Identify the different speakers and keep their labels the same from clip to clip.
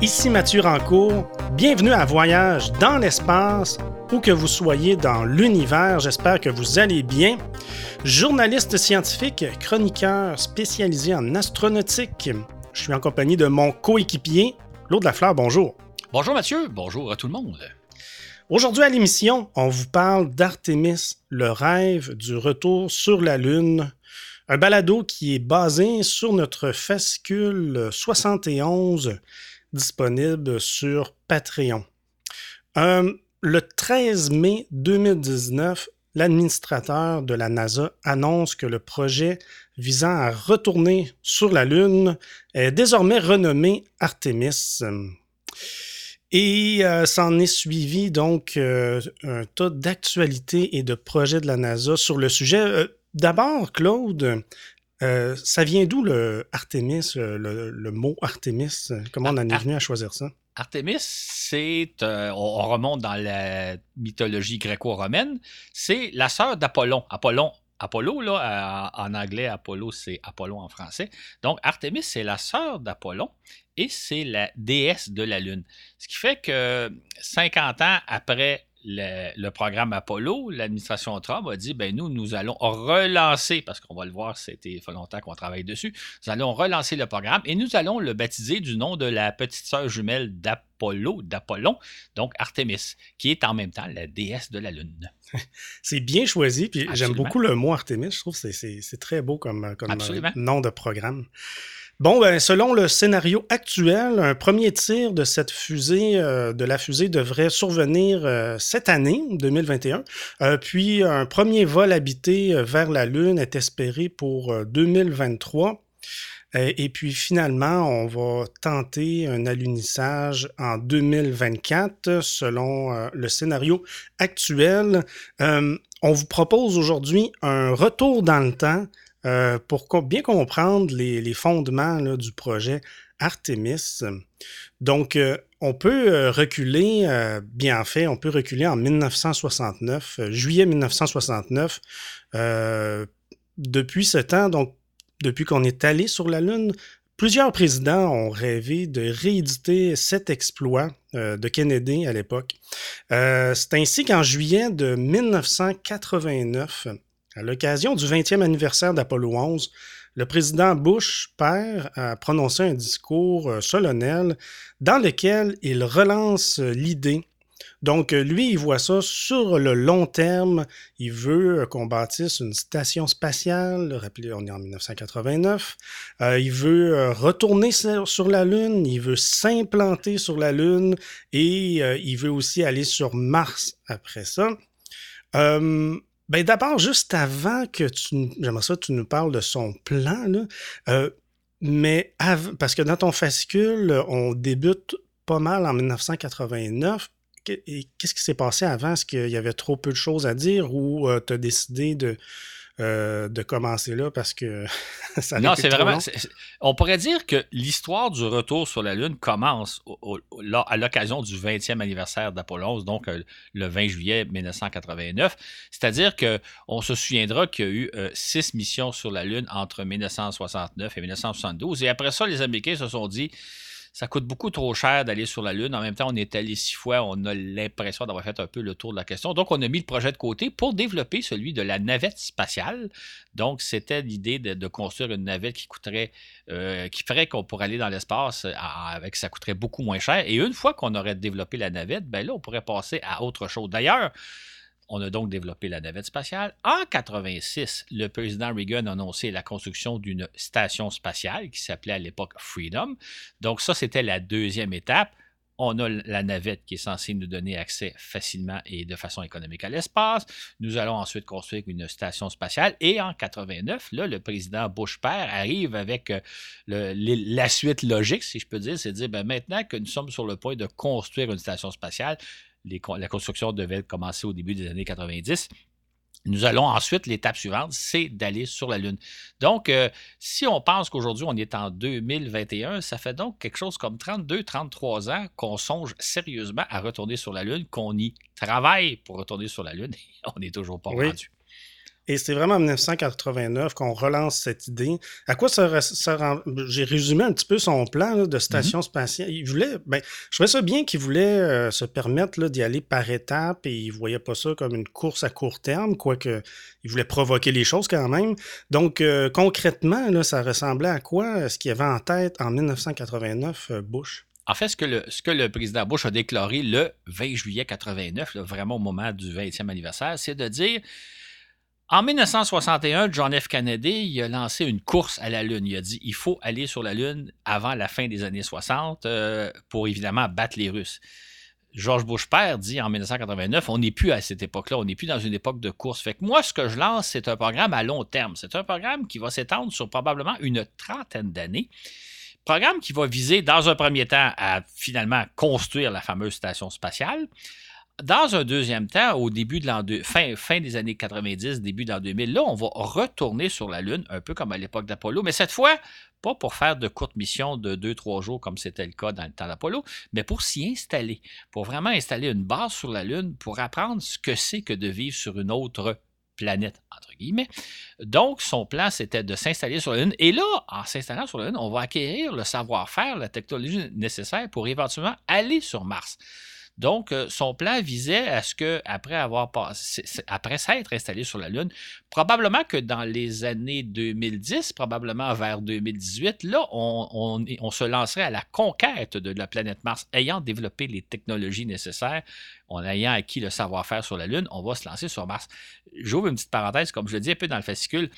Speaker 1: Ici Mathieu Rancourt. Bienvenue à Voyage dans l'espace, où que vous soyez dans l'univers. J'espère que vous allez bien. Journaliste scientifique, chroniqueur spécialisé en astronautique. Je suis en compagnie de mon coéquipier, Claude Lafleur. Bonjour.
Speaker 2: Bonjour Mathieu. Bonjour à tout le monde.
Speaker 1: Aujourd'hui à l'émission, on vous parle d'Artemis, le rêve du retour sur la Lune. Un balado qui est basé sur notre fascicule 71 disponible sur Patreon. Euh, le 13 mai 2019, l'administrateur de la NASA annonce que le projet visant à retourner sur la Lune est désormais renommé Artemis. Et euh, s'en est suivi donc euh, un tas d'actualités et de projets de la NASA sur le sujet. D'abord, Claude, euh, ça vient d'où le Artemis, euh, le, mot Artemis? Comment on en est venu à choisir ça?
Speaker 2: Artemis, c'est, euh, on remonte dans la mythologie gréco-romaine, c'est la sœur d'Apollon. Apollon, Apollo, là, en anglais, Apollo, c'est Apollon en français. Donc, Artemis, c'est la sœur d'Apollon et c'est la déesse de la Lune. Ce qui fait que 50 ans après le, programme Apollo, l'administration Trump a dit ben nous, nous allons relancer, parce qu'on va le voir, c'était fait longtemps qu'on travaille dessus, nous allons relancer le programme et nous allons le baptiser du nom de la petite sœur jumelle d'Apollo, d'Apollon, donc Artemis, qui est en même temps la déesse de la Lune.
Speaker 1: c'est bien choisi, puis j'aime beaucoup le mot Artemis, je trouve que c'est très beau comme, comme euh, nom de programme. Bon, ben, selon le scénario actuel, un premier tir de cette fusée, euh, de la fusée, devrait survenir euh, cette année, 2021. Euh, puis un premier vol habité vers la Lune est espéré pour 2023. Et puis finalement, on va tenter un alunissage en 2024 selon le scénario actuel. on vous propose aujourd'hui un retour dans le temps euh, pour bien comprendre les, fondements du projet Artemis. Donc, euh, on peut euh, reculer, bien fait, on peut reculer en 1969, juillet 1969. depuis ce temps, donc depuis qu'on est allé sur la Lune, plusieurs présidents ont rêvé de rééditer cet exploit de Kennedy à l'époque. C'est ainsi qu'en juillet de 1989, à l'occasion du 20e anniversaire d'Apollo 11, le président Bush père a prononcé un discours euh, solennel dans lequel il relance l'idée. Donc, lui, il voit ça sur le long terme. Il veut qu'on bâtisse une station spatiale. Rappelez, on est en 1989. Euh, il veut euh, retourner sur la Lune. Il veut s'implanter sur la Lune. Et il veut aussi aller sur Mars après ça. Ben d'abord, juste avant que tu, j'aimerais ça, tu nous parles de son plan, là, euh, mais parce que dans ton fascicule, on débute pas mal en 1989. Qu'est-ce qui s'est passé avant? Est-ce qu'il y avait trop peu de choses à dire ou euh, tu as décidé de, euh, de commencer là parce que ça Non, c'est vraiment.
Speaker 2: On pourrait dire que l'histoire du retour sur la Lune commence à l'occasion du 20e anniversaire d'Apollo 11, donc euh, le 20 juillet 1989. C'est-à-dire qu'on se souviendra qu'il y a eu euh, six missions sur la Lune entre 1969 et 1972. Et après ça, les Américains se sont dit ça coûte beaucoup trop cher d'aller sur la Lune. En même temps, on est allé six fois, on a l'impression d'avoir fait un peu le tour de la question. Donc, on a mis le projet de côté pour développer celui de la navette spatiale. Donc, c'était l'idée de, construire une navette qui coûterait, euh, qui ferait qu'on pourrait aller dans l'espace avec ça coûterait beaucoup moins cher. Et une fois qu'on aurait développé la navette, ben là, on pourrait passer à autre chose. D'ailleurs, on a donc développé la navette spatiale. En 86, le président Reagan a annoncé la construction d'une station spatiale qui s'appelait à l'époque Freedom. Donc ça, c'était la deuxième étape. On a la navette qui est censée nous donner accès facilement et de façon économique à l'espace. Nous allons ensuite construire une station spatiale. Et en 89, là, le président Bush père arrive avec euh, la suite logique, si je peux dire, c'est de dire ben, maintenant que nous sommes sur le point de construire une station spatiale, la construction devait commencer au début des années 90. Nous allons ensuite, l'étape suivante, c'est d'aller sur la Lune. Donc, euh, si on pense qu'aujourd'hui, on est en 2021, ça fait donc quelque chose comme 32-33 ans qu'on songe sérieusement à retourner sur la Lune, qu'on y travaille pour retourner sur la Lune. on n'est toujours pas rendu.
Speaker 1: Et c'est vraiment en 1989 qu'on relance cette idée. À quoi ça, ça J'ai résumé un petit peu son plan de station mm-hmm. spatiale. Il voulait, ben, je trouvais ça bien qu'il voulait euh, se permettre d'y aller par étapes et il voyait pas ça comme une course à court terme, quoique il voulait provoquer les choses quand même. Donc, euh, concrètement, là, ça ressemblait à quoi ce qu'il avait en tête en 1989, euh, Bush?
Speaker 2: En fait, ce que, le, ce que le président Bush a déclaré le 20 juillet 89, vraiment au moment du 20e anniversaire, c'est de dire en 1961, John F. Kennedy a lancé une course à la Lune. Il a dit il faut aller sur la Lune avant la fin des années 60 euh, pour évidemment battre les Russes. George Bush père dit en 1989 on n'est plus à cette époque-là, on n'est plus dans une époque de course. Fait que moi, ce que je lance, c'est un programme à long terme. C'est un programme qui va s'étendre sur probablement une trentaine d'années. Programme qui va viser, dans un premier temps, à finalement construire la fameuse station spatiale dans un deuxième temps, au début de l'an fin, fin des années 90, début de l'an 2000, là, on va retourner sur la Lune, un peu comme à l'époque d'Apollo, mais cette fois, pas pour faire de courtes missions de 2-3 jours comme c'était le cas dans le temps d'Apollo, mais pour s'y installer, pour vraiment installer une base sur la Lune, pour apprendre ce que c'est que de vivre sur une autre planète, entre guillemets. Donc, son plan, c'était de s'installer sur la Lune. Et là, en s'installant sur la Lune, on va acquérir le savoir-faire, la technologie nécessaire pour éventuellement aller sur Mars. Donc, euh, son plan visait à ce que, après avoir passé, après s'être installé sur la Lune, probablement que dans les années 2010, probablement vers 2018, là, on, se lancerait à la conquête de la planète Mars, ayant développé les technologies nécessaires, en ayant acquis le savoir-faire sur la Lune, on va se lancer sur Mars. J'ouvre une petite parenthèse, comme je le dis un peu dans le fascicule.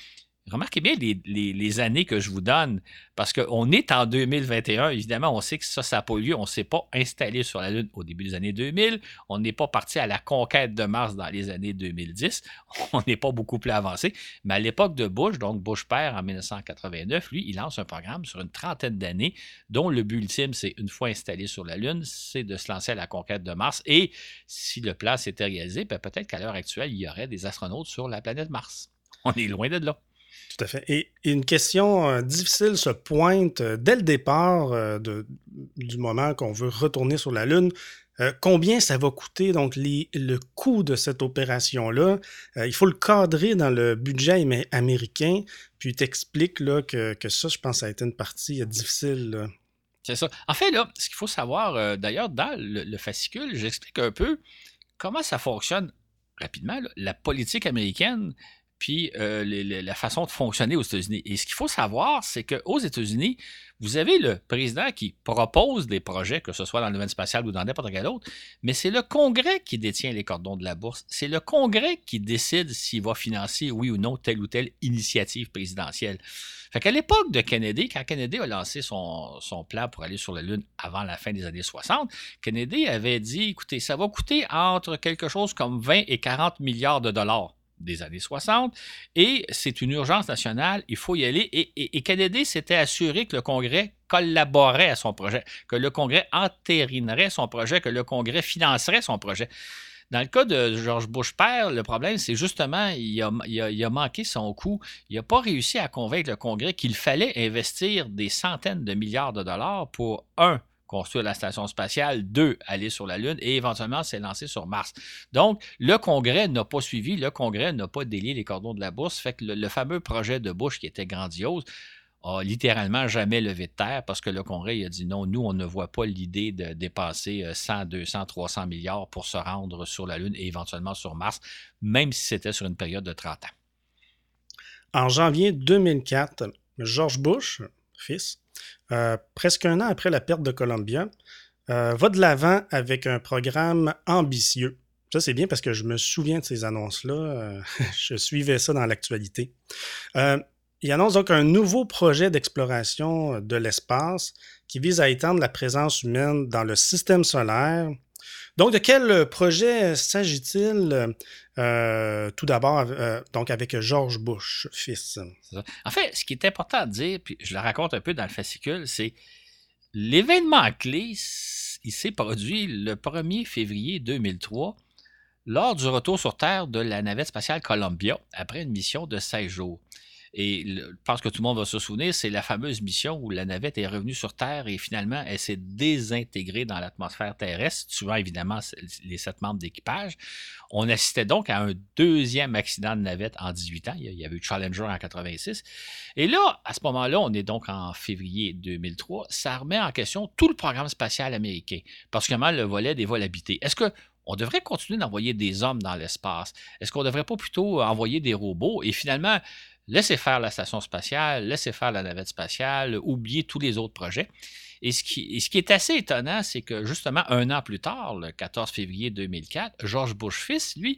Speaker 2: Remarquez bien les, années que je vous donne, parce qu'on est en 2021, évidemment, on sait que ça, ça n'a pas eu lieu, on ne s'est pas installé sur la Lune au début des années 2000, on n'est pas parti à la conquête de Mars dans les années 2010, on n'est pas beaucoup plus avancé, mais à l'époque de Bush, donc Bush père en 1989, lui, il lance un programme sur une trentaine d'années, dont le but ultime, c'est une fois installé sur la Lune, c'est de se lancer à la conquête de Mars, et si le plan s'était réalisé, ben, peut-être qu'à l'heure actuelle, il y aurait des astronautes sur la planète Mars. On est loin de là.
Speaker 1: Tout à fait. Et, une question euh, difficile se pointe euh, dès le départ euh, du moment qu'on veut retourner sur la Lune. combien ça va coûter, donc le coût de cette opération-là? il faut le cadrer dans le budget américain, puis t'expliques là, que, que, ça, je pense, ça a été une partie difficile.
Speaker 2: C'est ça. En fait, là, ce qu'il faut savoir, d'ailleurs, dans le, fascicule, j'explique un peu comment ça fonctionne rapidement, la politique américaine puis euh, la façon de fonctionner aux États-Unis. Et ce qu'il faut savoir, c'est qu'aux États-Unis, vous avez le président qui propose des projets, que ce soit dans le domaine spatial ou dans n'importe quel autre, mais c'est le Congrès qui détient les cordons de la bourse. C'est le Congrès qui décide s'il va financer, oui ou non, telle ou telle initiative présidentielle. Fait qu'à l'époque de Kennedy, quand Kennedy a lancé son, son, plan pour aller sur la Lune avant la fin des années 60, Kennedy avait dit, écoutez, ça va coûter entre quelque chose comme 20 et 40 milliards de dollars des années 60, et c'est une urgence nationale, il faut y aller. Et, Kennedy s'était assuré que le Congrès collaborait à son projet, que le Congrès entérinerait son projet, que le Congrès financerait son projet. Dans le cas de George Bush père, le problème, c'est justement, il a, manqué son coup. Il n'a pas réussi à convaincre le Congrès qu'il fallait investir des centaines de milliards de dollars pour, un, construire la station spatiale, deux, aller sur la Lune et éventuellement s'élancer sur Mars. Donc, le Congrès n'a pas suivi, le Congrès n'a pas délié les cordons de la bourse, fait que le, fameux projet de Bush qui était grandiose, a littéralement jamais levé de terre parce que le Congrès a dit non, nous, on ne voit pas l'idée de dépasser 100, 200, 300 milliards pour se rendre sur la Lune et éventuellement sur Mars, même si c'était sur une période de 30 ans.
Speaker 1: En janvier 2004, George Bush, fils, euh, presque un an après la perte de Columbia, euh, va de l'avant avec un programme ambitieux. Ça, c'est bien parce que je me souviens de ces annonces-là. Euh, je suivais ça dans l'actualité. il annonce donc un nouveau projet d'exploration de l'espace qui vise à étendre la présence humaine dans le système solaire donc, de quel projet s'agit-il? Euh, tout d'abord euh, donc avec George Bush, fils?
Speaker 2: En fait, ce qui est important à dire, puis je le raconte un peu dans le fascicule, c'est l'événement clé, il s'est produit le 1er février 2003 lors du retour sur Terre de la navette spatiale Columbia après une mission de 16 jours. Et je pense que tout le monde va se souvenir, c'est la fameuse mission où la navette est revenue sur Terre et finalement, elle s'est désintégrée dans l'atmosphère terrestre, tuant évidemment les sept membres d'équipage. On assistait donc à un deuxième accident de navette en 18 ans. Il y avait eu Challenger en 86. Et là, à ce moment-là, on est donc en février 2003. Ça remet en question tout le programme spatial américain, particulièrement le volet des vols habités. Est-ce que on devrait continuer d'envoyer des hommes dans l'espace? Est-ce qu'on ne devrait pas plutôt envoyer des robots? Et finalement, laisser faire la station spatiale, laisser faire la navette spatiale, oublier tous les autres projets. Et ce qui, ce qui est assez étonnant, c'est que justement, un an plus tard, le 14 février 2004, George Bush fils, lui,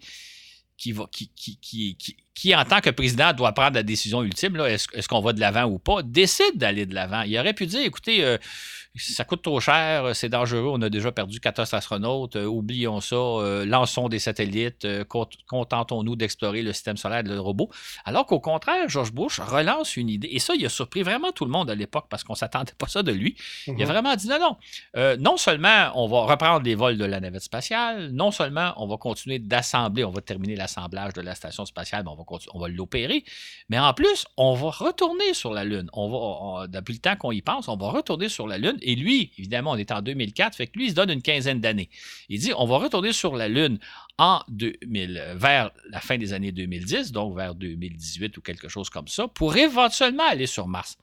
Speaker 2: qui, va, qui, qui, qui, qui, en tant que président, doit prendre la décision ultime, est-ce, qu'on va de l'avant ou pas, décide d'aller de l'avant. Il aurait pu dire, écoutez, euh, ça coûte trop cher, c'est dangereux, on a déjà perdu 14 astronautes, euh, oublions ça, euh, lançons des satellites, contentons-nous d'explorer le système solaire de robots. Alors qu'au contraire, George Bush relance une idée, et ça, il a surpris vraiment tout le monde à l'époque parce qu'on ne s'attendait pas ça de lui. Il a mhm. vraiment dit non, non, non seulement on va reprendre les vols de la navette spatiale, non seulement on va continuer d'assembler, on va terminer l'assemblage de la station spatiale, mais on va on va l'opérer. Mais en plus, on va retourner sur la Lune. On va, depuis le temps qu'on y pense, on va retourner sur la Lune. Et lui, évidemment, on est en 2004, fait que lui, il se donne une quinzaine d'années. Il dit, on va retourner sur la Lune en 2000, vers la fin des années 2010, donc vers 2018 ou quelque chose comme ça, pour éventuellement aller sur Mars.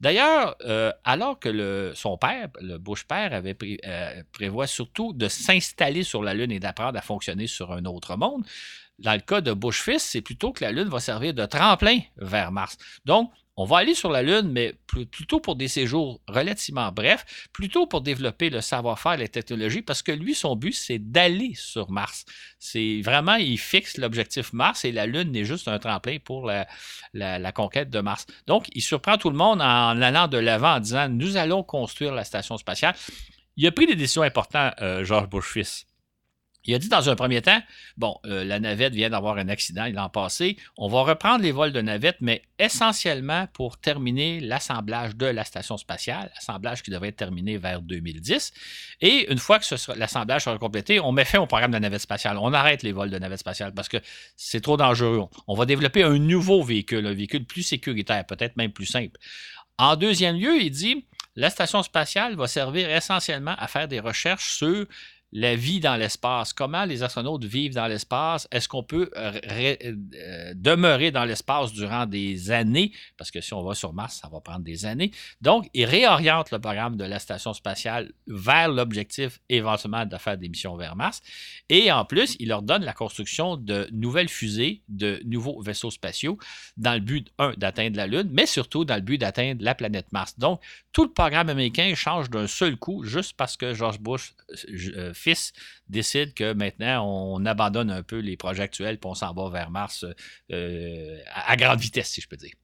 Speaker 2: D'ailleurs, euh, alors que son père, le Bush père, avait euh, prévoit surtout de s'installer sur la Lune et d'apprendre à fonctionner sur un autre monde, dans le cas de Bush fils, c'est plutôt que la Lune va servir de tremplin vers Mars. Donc, on va aller sur la Lune, mais plutôt pour des séjours relativement brefs, plutôt pour développer le savoir-faire, les technologies, parce que lui, son but, c'est d'aller sur Mars. C'est vraiment, il fixe l'objectif Mars et la Lune n'est juste un tremplin pour la, conquête de Mars. Donc, il surprend tout le monde en allant de l'avant en disant, nous allons construire la station spatiale. Il a pris des décisions importantes, euh, George Bush fils. Il a dit dans un premier temps, bon, euh, la navette vient d'avoir un accident l'an passé, on va reprendre les vols de navette, mais essentiellement pour terminer l'assemblage de la station spatiale, assemblage qui devrait être terminé vers 2010. Et une fois que l'assemblage sera complété, on met fin au programme de la navette spatiale. On arrête les vols de navette spatiale parce que c'est trop dangereux. On va développer un nouveau véhicule, un véhicule plus sécuritaire, peut-être même plus simple. En deuxième lieu, il dit, la station spatiale va servir essentiellement à faire des recherches sur la vie dans l'espace, comment les astronautes vivent dans l'espace, est-ce qu'on peut euh, euh, demeurer dans l'espace durant des années, parce que si on va sur Mars, ça va prendre des années. Donc, il réoriente le programme de la station spatiale vers l'objectif éventuellement de faire des missions vers Mars. Et en plus, il leur donne la construction de nouvelles fusées, de nouveaux vaisseaux spatiaux, dans le but, un, d'atteindre la Lune, mais surtout dans le but d'atteindre la planète Mars. Donc, tout le programme américain change d'un seul coup juste parce que George Bush euh, fils décide que maintenant, on abandonne un peu les projets actuels et on s'en va vers Mars euh, à, grande vitesse, si je peux dire.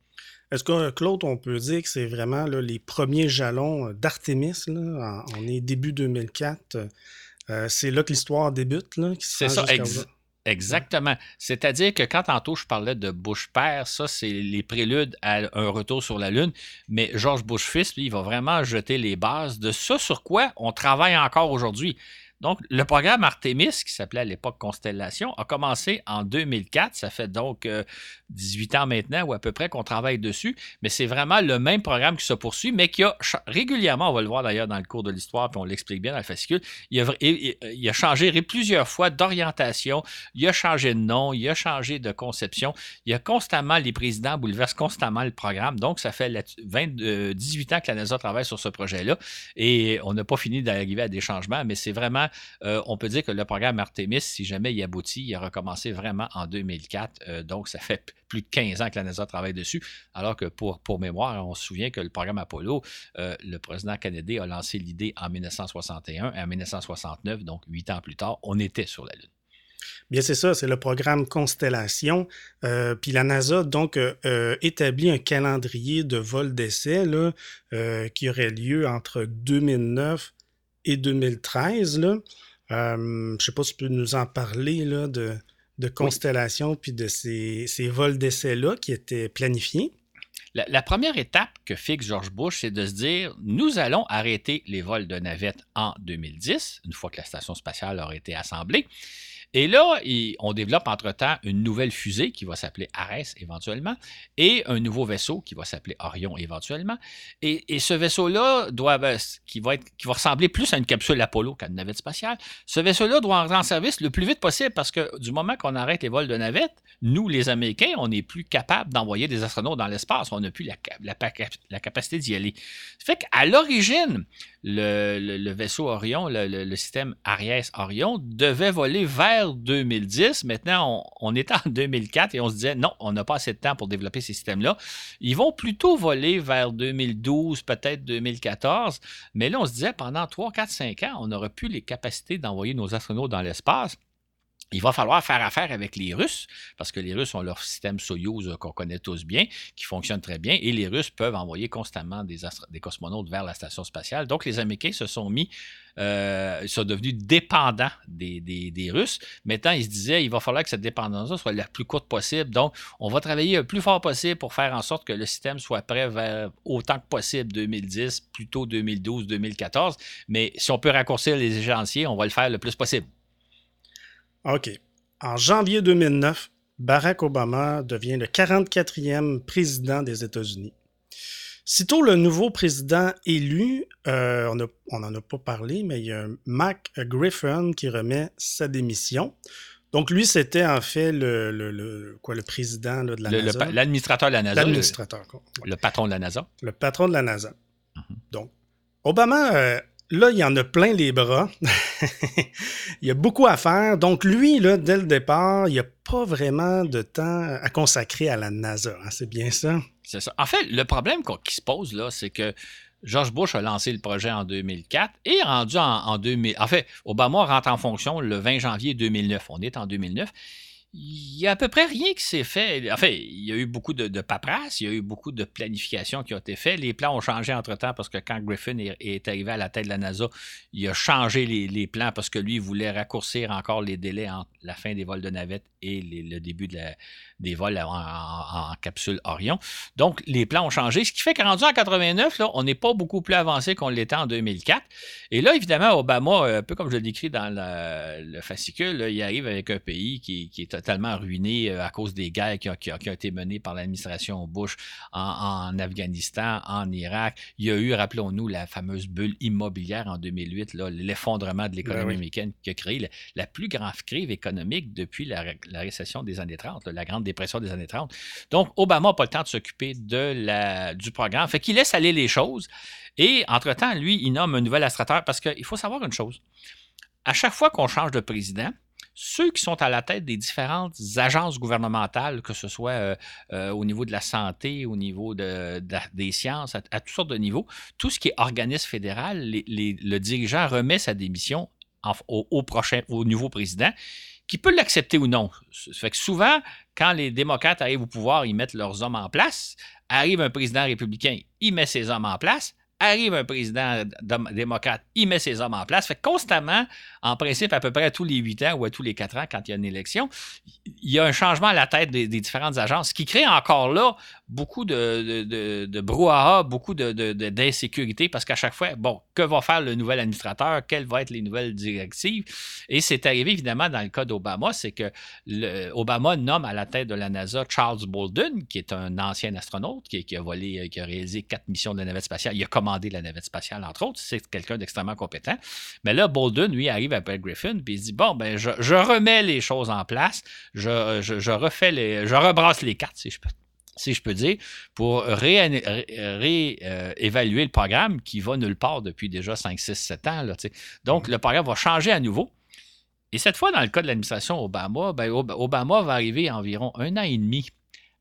Speaker 1: Est-ce que, Claude, on peut dire que c'est vraiment les premiers jalons d'Artemis? On est début 2004. Euh, c'est là que l'histoire débute.
Speaker 2: C'est ça, Exactement. C'est-à-dire que quand tantôt je parlais de Bush père, ça, c'est les préludes à un retour sur la Lune. Mais George Bush fils, lui, il va vraiment jeter les bases de ça sur quoi on travaille encore aujourd'hui. Donc, le programme Artemis, qui s'appelait à l'époque Constellation, a commencé en 2004. Ça fait donc 18 euh, ans maintenant, ou à peu près, qu'on travaille dessus. Mais c'est vraiment le même programme qui se poursuit, mais qui a régulièrement, on va le voir d'ailleurs dans le cours de l'histoire, puis on l'explique bien dans le fascicule, il a, il a changé plusieurs fois d'orientation, il a changé de nom, il a changé de conception. Il y a constamment, les présidents bouleversent constamment le programme. Donc, ça fait 20, 18 euh, ans que la NASA travaille sur ce projet-là. Et on n'a pas fini d'arriver à des changements, mais c'est vraiment euh, on peut dire que le programme Artemis, si jamais il aboutit, il a recommencé vraiment en 2004. Euh, donc, ça fait plus de 15 ans que la NASA travaille dessus. Alors que pour, mémoire, on se souvient que le programme Apollo, euh, le président Kennedy a lancé l'idée en 1961 et en 1969, donc huit ans plus tard, on était sur la Lune.
Speaker 1: Bien, c'est ça, c'est le programme Constellation. puis la NASA, donc, établit un calendrier de vol d'essai qui aurait lieu entre 2009 et 2013. Là. Euh, je ne sais pas si tu peux nous en parler là, de, de Constellation puis de ces, ces vols d'essai-là qui étaient planifiés.
Speaker 2: La, première étape que fixe George Bush, c'est de se dire nous allons arrêter les vols de navettes en 2010, une fois que la station spatiale aura été assemblée. Et là, on développe entre-temps une nouvelle fusée qui va s'appeler Ares éventuellement et un nouveau vaisseau qui va s'appeler Orion éventuellement. Et, ce vaisseau-là doit, ben, qui, va être, qui va ressembler plus à une capsule Apollo qu'à une navette spatiale, ce vaisseau-là doit entrer en service le plus vite possible parce que du moment qu'on arrête les vols de navettes, nous, les Américains, on n'est plus capable d'envoyer des astronautes dans l'espace. On n'a plus la, capacité d'y aller. Ça fait qu'à l'origine, le, vaisseau Orion, le, système Aries Orion, devait voler vers 2010. Maintenant, on, on, est en 2004 et on se disait non, on n'a pas assez de temps pour développer ces systèmes-là. Ils vont plutôt voler vers 2012, peut-être 2014. Mais là, on se disait pendant 3, 4, 5 ans, on n'aurait plus les capacités d'envoyer nos astronautes dans l'espace il va falloir faire affaire avec les Russes, parce que les Russes ont leur système Soyouz euh, qu'on connaît tous bien, qui fonctionne très bien, et les Russes peuvent envoyer constamment des, cosmonautes vers la station spatiale. Donc, les Américains se sont mis, euh, sont devenus dépendants des, des, Russes. Maintenant, ils se disaient, il va falloir que cette dépendance soit la plus courte possible. Donc, on va travailler le plus fort possible pour faire en sorte que le système soit prêt vers autant que possible 2010, plutôt 2012, 2014. Mais si on peut raccourcir les échéanciers, on va le faire le plus possible.
Speaker 1: OK. En janvier 2009, Barack Obama devient le 44e président des États-Unis. Sitôt le nouveau président élu, euh, on n'en a pas parlé, mais il y a Mac Griffin qui remet sa démission. Donc lui, c'était en fait le, quoi, le président de la NASA.
Speaker 2: L'administrateur de la NASA.
Speaker 1: L'administrateur.
Speaker 2: Le, patron de la NASA.
Speaker 1: Le patron de la NASA. Mhm. Donc, Obama euh, Là, il y en a plein les bras. il y a beaucoup à faire. Donc, lui, là, dès le départ, il n'y a pas vraiment de temps à consacrer à la NASA. Hein, c'est bien ça?
Speaker 2: C'est ça. En fait, le problème qui se pose, là, c'est que George Bush a lancé le projet en 2004 et rendu en, en 2000. En fait, Obama rentre en fonction le 20 janvier 2009. On est en 2009 il y a à peu près rien qui s'est fait. Enfin, il y a eu beaucoup de, de il y a eu beaucoup de planification qui ont été faites. Les plans ont changé entre-temps parce que quand Griffin est, arrivé à la tête de la NASA, il a changé les, plans parce que lui, voulait raccourcir encore les délais entre la fin des vols de navette et le début des vols en, capsule Orion. Donc, les plans ont changé, ce qui fait qu'en rendu en 89, là, on n'est pas beaucoup plus avancé qu'on l'était en 2004. Et là, évidemment, Obama, un peu comme je le décris dans le, fascicule, il arrive avec un pays qui, qui est totalement ruiné euh, à cause des guerres qui, ont été menées par l'administration Bush en, Afghanistan, en Irak. Il y a eu, rappelons-nous, la fameuse bulle immobilière en 2008, l'effondrement de l'économie ben américaine qui a créé la, plus grande crise économique depuis la, récession des années 30, la grande dépression des années 30. Donc, Obama n'a pas le temps de s'occuper la, du programme. Fait qu'il laisse aller les choses. Et entre-temps, lui, il nomme un nouvel administrateur parce qu'il faut savoir une chose. À chaque fois qu'on change de président, ceux qui sont à la tête des différentes agences gouvernementales, que ce soit euh, euh, au niveau de la santé, au niveau de, des sciences, à, toutes sortes de niveaux, tout ce qui est organisme fédéral, le dirigeant remet sa démission au, prochain, au nouveau président, qui peut l'accepter ou non. Ça fait que souvent, quand les démocrates arrivent au pouvoir, ils mettent leurs hommes en place. Arrive un président républicain, il met ses hommes en place arrive un président démocrate, il met ses hommes en place. Fait constamment, en principe, à peu près tous les huit ans ou à tous les quatre ans, quand il y a une élection, il y a un changement à la tête des, différentes agences, ce qui crée encore là beaucoup de, de, de, brouhaha, beaucoup d'insécurité, parce qu'à chaque fois, bon, que va faire le nouvel administrateur, quelles vont être les nouvelles directives? Et c'est arrivé évidemment dans le cas d'Obama, c'est que Obama nomme à la tête de la NASA Charles Bolden, qui est un ancien astronaute, qui, a volé, qui a réalisé quatre missions de la navette spatiale. Il a commandé la navette spatiale, entre autres. C'est quelqu'un d'extrêmement compétent. Mais là, Bolden, lui, arrive après Griffin, puis il dit Bon, ben, je, remets les choses en place, je, je, refais les. je rebrasse les cartes, si je peux si je peux dire, pour réévaluer le programme qui va nulle part depuis déjà 5, 6, 7 ans. Là, Donc, mm-hmm. le programme va changer à nouveau. Et cette fois, dans le cas de l'administration Obama, ben, Obama va arriver environ un an et demi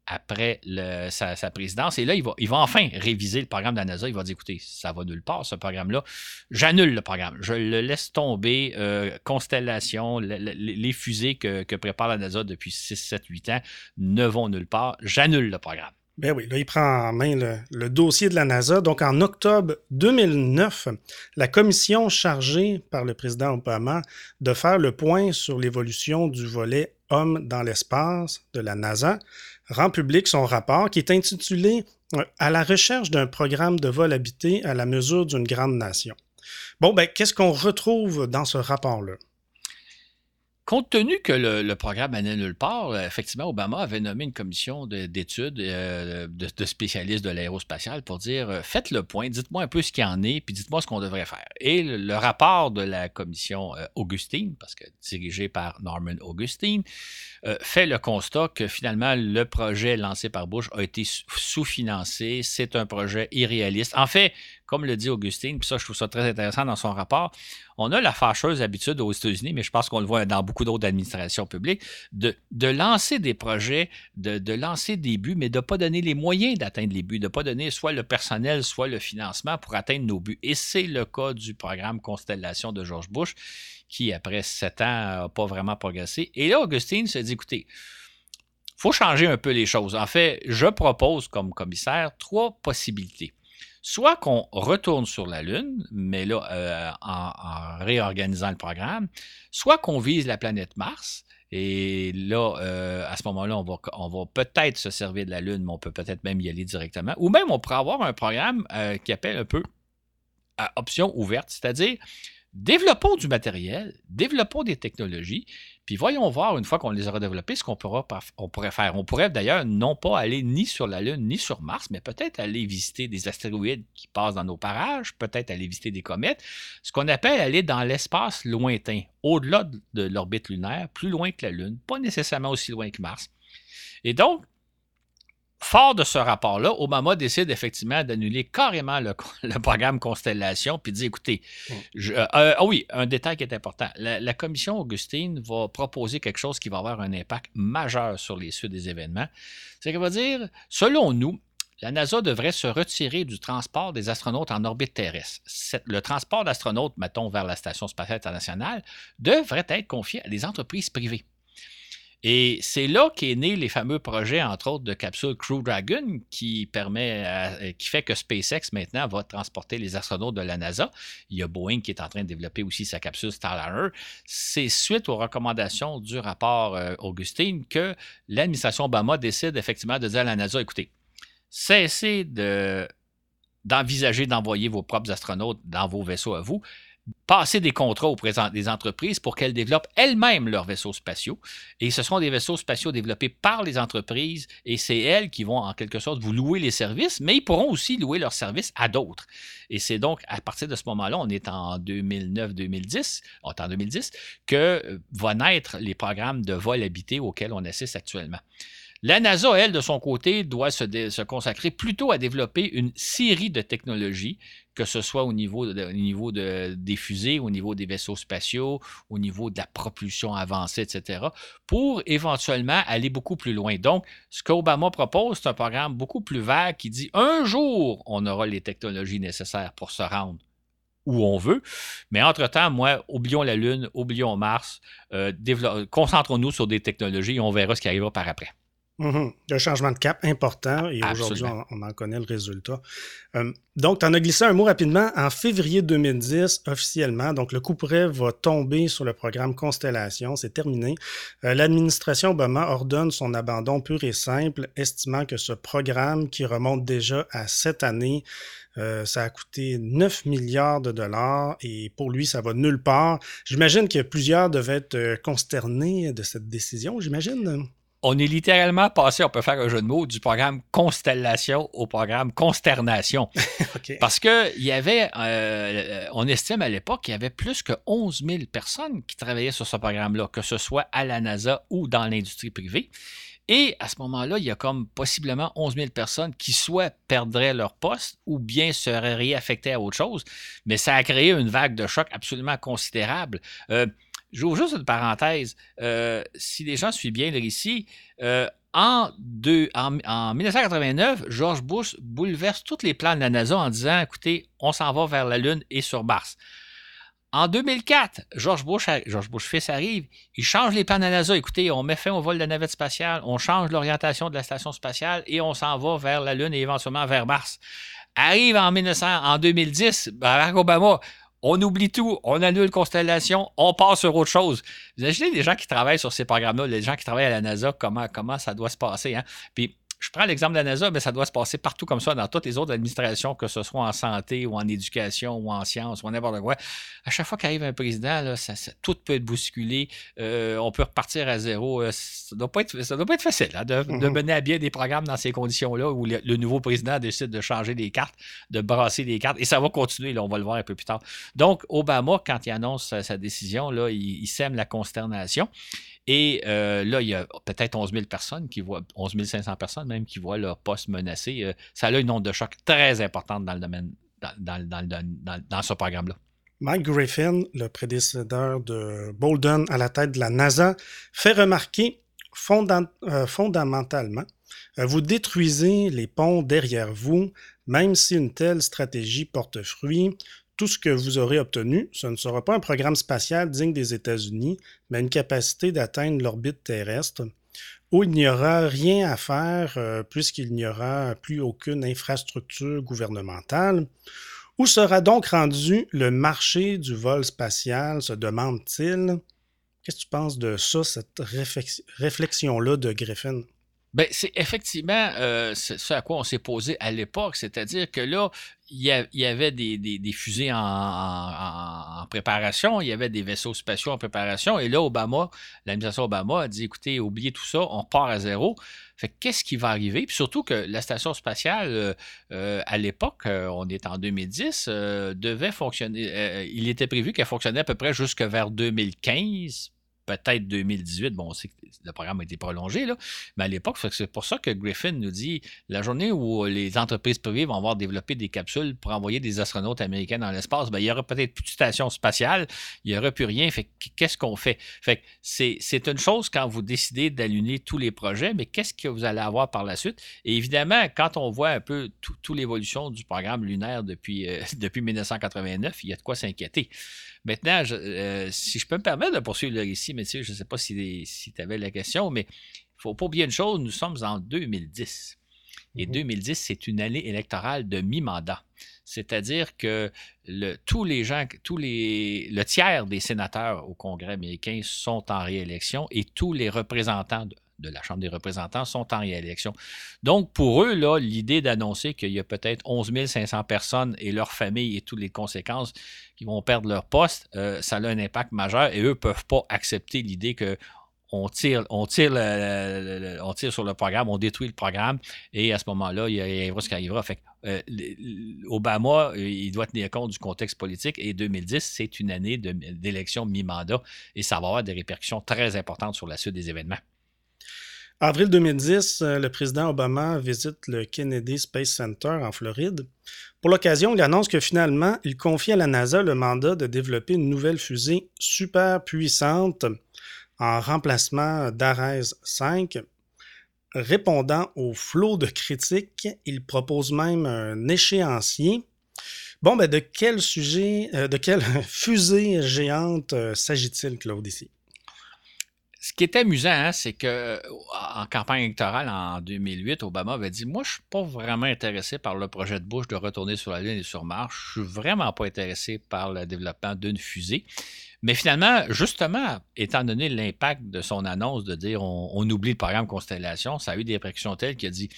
Speaker 2: après sa, présidence. Et là, il va, enfin réviser le programme de la NASA. Il va dire, écoutez, ça va nulle part, ce programme-là. J'annule le programme. Je le laisse tomber. Euh, constellation, les fusées que, prépare la NASA depuis 6, 7, 8 ans ne vont nulle part. J'annule le programme.
Speaker 1: Ben oui, là, il prend en main le, le, dossier de la NASA. Donc, en octobre 2009, la commission chargée par le président Obama de faire le point sur l'évolution du volet Homme dans l'espace de la NASA rend public son rapport qui est intitulé euh, À la recherche d'un programme de vol habité à la mesure d'une grande nation. Bon, ben, qu'est-ce qu'on retrouve dans ce rapport-là?
Speaker 2: Compte tenu que le, programme allait nulle part, euh, effectivement, Obama avait nommé une commission d'études de, de, spécialistes de l'aérospatial pour dire faites le point, dites-moi un peu ce qu'il en est, puis dites-moi ce qu'on devrait faire. Et le, rapport de la commission Augustine, parce que dirigée par Norman Augustine, fait le constat que finalement le projet lancé par Bush a été sous-financé, c'est un projet irréaliste. En fait, comme le dit Augustine, puis ça, je trouve ça très intéressant dans son rapport, on a la fâcheuse habitude aux États-Unis, mais je pense qu'on le voit dans beaucoup d'autres administrations publiques, de, lancer des projets, de, lancer des buts, mais de ne pas donner les moyens d'atteindre les buts, de ne pas donner soit le personnel, soit le financement pour atteindre nos buts. Et c'est le cas du programme Constellation de George Bush, qui, après sept ans, n'a pas vraiment progressé. Et là, Augustine se dit, écoutez, faut changer un peu les choses. En fait, je propose comme commissaire trois possibilités soit qu'on retourne sur la Lune, mais là, euh, en, réorganisant le programme, soit qu'on vise la planète Mars. Et là, euh, à ce moment-là, on va, peut-être se servir de la Lune, mais on peut peut-être même y aller directement. Ou même, on pourrait avoir un programme euh, qui appelle un peu à option ouverte, c'est-à-dire développons du matériel, développons des technologies, puis voyons voir, une fois qu'on les aura développées, ce qu'on on pourrait faire. On pourrait d'ailleurs non pas aller ni sur la Lune ni sur Mars, mais peut-être aller visiter des astéroïdes qui passent dans nos parages, peut-être aller visiter des comètes, ce qu'on appelle aller dans l'espace lointain, au-delà de l'orbite lunaire, plus loin que la Lune, pas nécessairement aussi loin que Mars. Et donc, fort de ce rapport-là, Obama décide effectivement d'annuler carrément le, programme Constellation, puis dit écoutez, mm. euh, euh, ah oui, un détail qui est important. La, commission Augustine va proposer quelque chose qui va avoir un impact majeur sur les suites des événements. C'est qu'elle va dire, selon nous, la NASA devrait se retirer du transport des astronautes en orbite terrestre. le transport d'astronautes, mettons, vers la Station spatiale internationale, devrait être confié à des entreprises privées. Et c'est là qu'est né les fameux projets, entre autres, de capsule Crew Dragon, qui permet, euh, qui fait que SpaceX maintenant va transporter les astronautes de la NASA. Il y a Boeing qui est en train de développer aussi sa capsule Starliner. C'est suite aux recommandations du rapport euh, Augustine que l'administration Obama décide effectivement de dire à la NASA, écoutez, cessez de d'envisager d'envoyer vos propres astronautes dans vos vaisseaux à vous passer des contrats des entreprises pour qu'elles développent elles-mêmes leurs vaisseaux spatiaux. Et ce seront des vaisseaux spatiaux développés par les entreprises et c'est elles qui vont en quelque sorte vous louer les services, mais ils pourront aussi louer leurs services à d'autres. Et c'est donc à partir de ce moment-là, on est en 2009-2010, on est en 2010, que euh, vont naître les programmes de vol habité auxquels on assiste actuellement. La NASA, elle, de son côté, doit se, consacrer plutôt à développer une série de technologies, que ce soit au niveau, niveau des fusées, au niveau des vaisseaux spatiaux, au niveau de la propulsion avancée, etc., pour éventuellement aller beaucoup plus loin. Donc, ce qu'Obama propose, c'est un programme beaucoup plus vague qui dit un jour, on aura les technologies nécessaires pour se rendre où on veut. Mais entre-temps, moi, oublions la Lune, oublions Mars, euh, concentrons-nous sur des technologies et on verra ce qui arrivera par après.
Speaker 1: Mhm. Un changement de cap important et aujourd'hui, on, en connaît le résultat. Euh, donc, tu en as glissé un mot rapidement. En février 2010, officiellement, donc le coup près va tomber sur le programme Constellation. C'est terminé. Euh, l'administration Obama ordonne son abandon pur et simple, estimant que ce programme, qui remonte déjà à cette année, euh, ça a coûté 9 milliards de dollars et pour lui, ça va nulle part. J'imagine que plusieurs devaient être consternés de cette décision, j'imagine
Speaker 2: on est littéralement passé, on peut faire un jeu de mots, du programme Constellation au programme Consternation. Parce que il y avait, euh, on estime à l'époque qu'il y avait plus que 11 000 personnes qui travaillaient sur ce programme-là, que ce soit à la NASA ou dans l'industrie privée. Et à ce moment-là, il y a comme possiblement 11 000 personnes qui soit perdraient leur poste ou bien seraient réaffectées à autre chose. Mais ça a créé une vague de choc absolument considérable. Euh, J'ouvre juste une parenthèse. Euh, si les gens suivent bien le récit, euh, en, en, 1989, George Bush bouleverse tous les plans de la NASA en disant écoutez, on s'en va vers la Lune et sur Mars. En 2004, George Bush, George Bush fils arrive, il change les plans de la NASA. Écoutez, on met fin au vol de la navette spatiale, on change l'orientation de la station spatiale et on s'en va vers la Lune et éventuellement vers Mars. Arrive en, 1900, en 2010, Barack Obama, on oublie tout, on annule Constellation, on passe sur autre chose. Vous imaginez les gens qui travaillent sur ces programmes-là, les gens qui travaillent à la NASA, comment, comment ça doit se passer. Hein? Puis je prends l'exemple de la NASA, mais ça doit se passer partout comme ça dans toutes les autres administrations, que ce soit en santé ou en éducation ou en sciences ou n'importe quoi. À chaque fois qu'arrive un président, là, ça, tout peut être bousculé. Euh, on peut repartir à zéro. Euh, ça ne doit, pas être, doit pas être facile hein, de, mm-hmm. mener à bien des programmes dans ces conditions-là où le, nouveau président décide de changer des cartes, de brasser des cartes. Et ça va continuer, là, on va le voir un peu plus tard. Donc, Obama, quand il annonce sa, décision, là, il, il sème la consternation. Et euh, là, il y a peut-être 11 000 personnes qui voient, 11 500 personnes même qui voient leur poste menacé. Euh, ça a une onde de choc très importante dans le domaine, dans, ce programme-là.
Speaker 1: Mike Griffin, le prédécesseur de Bolden à la tête de la NASA, fait remarquer euh, fondamentalement, vous détruisez les ponts derrière vous, même si une telle stratégie porte fruit, tout ce que vous aurez obtenu, ce ne sera pas un programme spatial digne des États-Unis, mais une capacité d'atteindre l'orbite terrestre, où il n'y aura rien à faire euh, puisqu'il n'y aura plus aucune infrastructure gouvernementale. Où sera donc rendu le marché du vol spatial, se demande-t-il. Qu'est-ce que tu penses de ça, cette réflexion-là de Griffin?
Speaker 2: Ben, c'est effectivement euh, ce à quoi on s'est posé à l'époque, c'est-à-dire que là, il y, avait des, fusées en, préparation, il y avait des vaisseaux spatiaux en préparation, et là, Obama, l'administration Obama a dit écoutez, oubliez tout ça, on part à zéro. Fait qu'est-ce qui va arriver? Puis surtout que la station spatiale, euh, euh, à l'époque, on est en 2010, devait fonctionner. il était prévu qu'elle fonctionnait à peu près jusque vers 2015, peut-être 2018. Bon, on sait que le programme a été prolongé, là, mais à l'époque, c'est pour ça que Griffin nous dit la journée où les entreprises privées vont avoir développé des capsules pour envoyer des astronautes américains dans l'espace, ben, il y aura peut-être plus de station spatiale, il n'y aura plus rien. Fait qu'est-ce qu'on fait? Fait c'est, c'est une chose quand vous décidez d'aligner tous les projets, mais qu'est-ce que vous allez avoir par la suite? Et évidemment, quand on voit un peu toute l'évolution du programme lunaire depuis, euh, depuis 1989, il y a de quoi s'inquiéter. Maintenant, euh, si je peux me permettre de poursuivre le récit, mais je ne sais pas si, si tu avais la question, mais il ne faut pas oublier une chose, nous sommes en 2010. Et 2010, mhm. c'est une année électorale de mi-mandat. C'est-à-dire que le, tous les gens, tous les, le tiers des sénateurs au Congrès américain sont en réélection et tous les représentants de, de la Chambre des représentants sont en réélection. Donc, pour eux, l'idée d'annoncer qu'il y a peut-être 11 500 personnes et leurs familles et toutes les conséquences qui vont perdre leur poste, euh, ça a un impact majeur et eux ne peuvent pas accepter l'idée que on tire, on, tire sur le programme, on détruit le programme, et à ce moment-là, il, y aura ce qui arrivera. Fait euh, Obama, euh, il doit tenir compte du contexte politique, et 2010, c'est une année d'élection mi-mandat, et ça va avoir des répercussions très importantes sur la suite des événements.
Speaker 1: Avril 2010, euh, le président Obama visite le Kennedy Space Center en Floride. Pour l'occasion, il annonce que finalement, il confie à la NASA le mandat de développer une nouvelle fusée super puissante en remplacement d'Ares 5. Répondant au flot de critiques, il propose même un échéancier. Bon, ben de quel sujet, euh, de quelle fusée géante euh, s'agit-il, Claude, ici?
Speaker 2: Ce qui est amusant, hein, c'est que en campagne électorale en 2008, Obama avait dit Moi, je ne suis pas vraiment intéressé par le projet de Bush de retourner sur la Lune et sur Mars. Je ne suis vraiment pas intéressé par le développement d'une fusée. Mais finalement, justement, étant donné l'impact de son annonce de dire on, oublie le programme Constellation, ça a eu des réactions telles qu'il a dit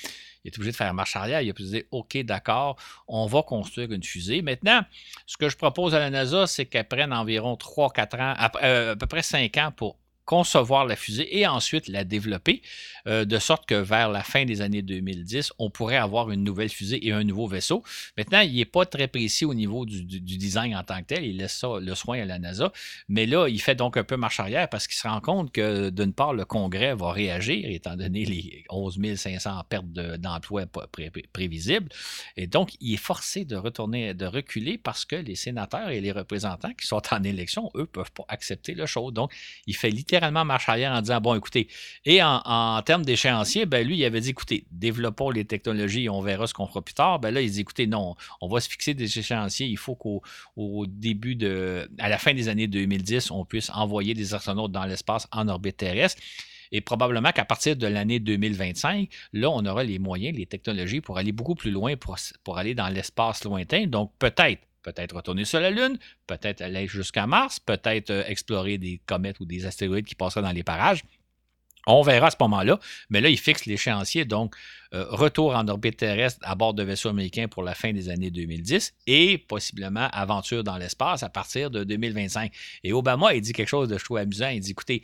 Speaker 2: il est obligé de faire marche arrière. Il a pu dire OK, d'accord, on va construire une fusée. Maintenant, ce que je propose à la NASA, c'est qu'elle prenne environ 3-4 ans, à, euh, à peu près 5 ans pour concevoir la fusée et ensuite la développer, euh, de sorte que vers la fin des années 2010, on pourrait avoir une nouvelle fusée et un nouveau vaisseau. Maintenant, il n'est pas très précis au niveau du, design en tant que tel, il laisse ça le soin à la NASA, mais là, il fait donc un peu marche arrière parce qu'il se rend compte que d'une part, le Congrès va réagir, étant donné les 11 500 pertes d'emplois prévisibles, et donc il est forcé de retourner, de reculer parce que les sénateurs et les représentants qui sont en élection, eux, ne peuvent pas accepter le show. Donc, il fait littéralement littéralement marche arrière en disant, bon, écoutez, et en, termes d'échéancier, ben lui, il avait dit, écoutez, développons les technologies, on verra ce qu'on fera plus tard. Ben là, il dit, écoutez, non, on va se fixer des échéanciers. Il faut qu'au début de, à la fin des années 2010, on puisse envoyer des astronautes dans l'espace en orbite terrestre. Et probablement qu'à partir de l'année 2025, là, on aura les moyens, les technologies pour aller beaucoup plus loin, pour, pour aller dans l'espace lointain. Donc, peut-être peut-être retourner sur la Lune, peut-être aller jusqu'à Mars, peut-être euh, explorer des comètes ou des astéroïdes qui passeraient dans les parages. On verra à ce moment-là, mais là, il fixe l'échéancier, donc euh, retour en orbite terrestre à bord de vaisseaux américains pour la fin des années 2010 et possiblement aventure dans l'espace à partir de 2025. Et Obama, il dit quelque chose de je trouve amusant. Il dit, écoutez,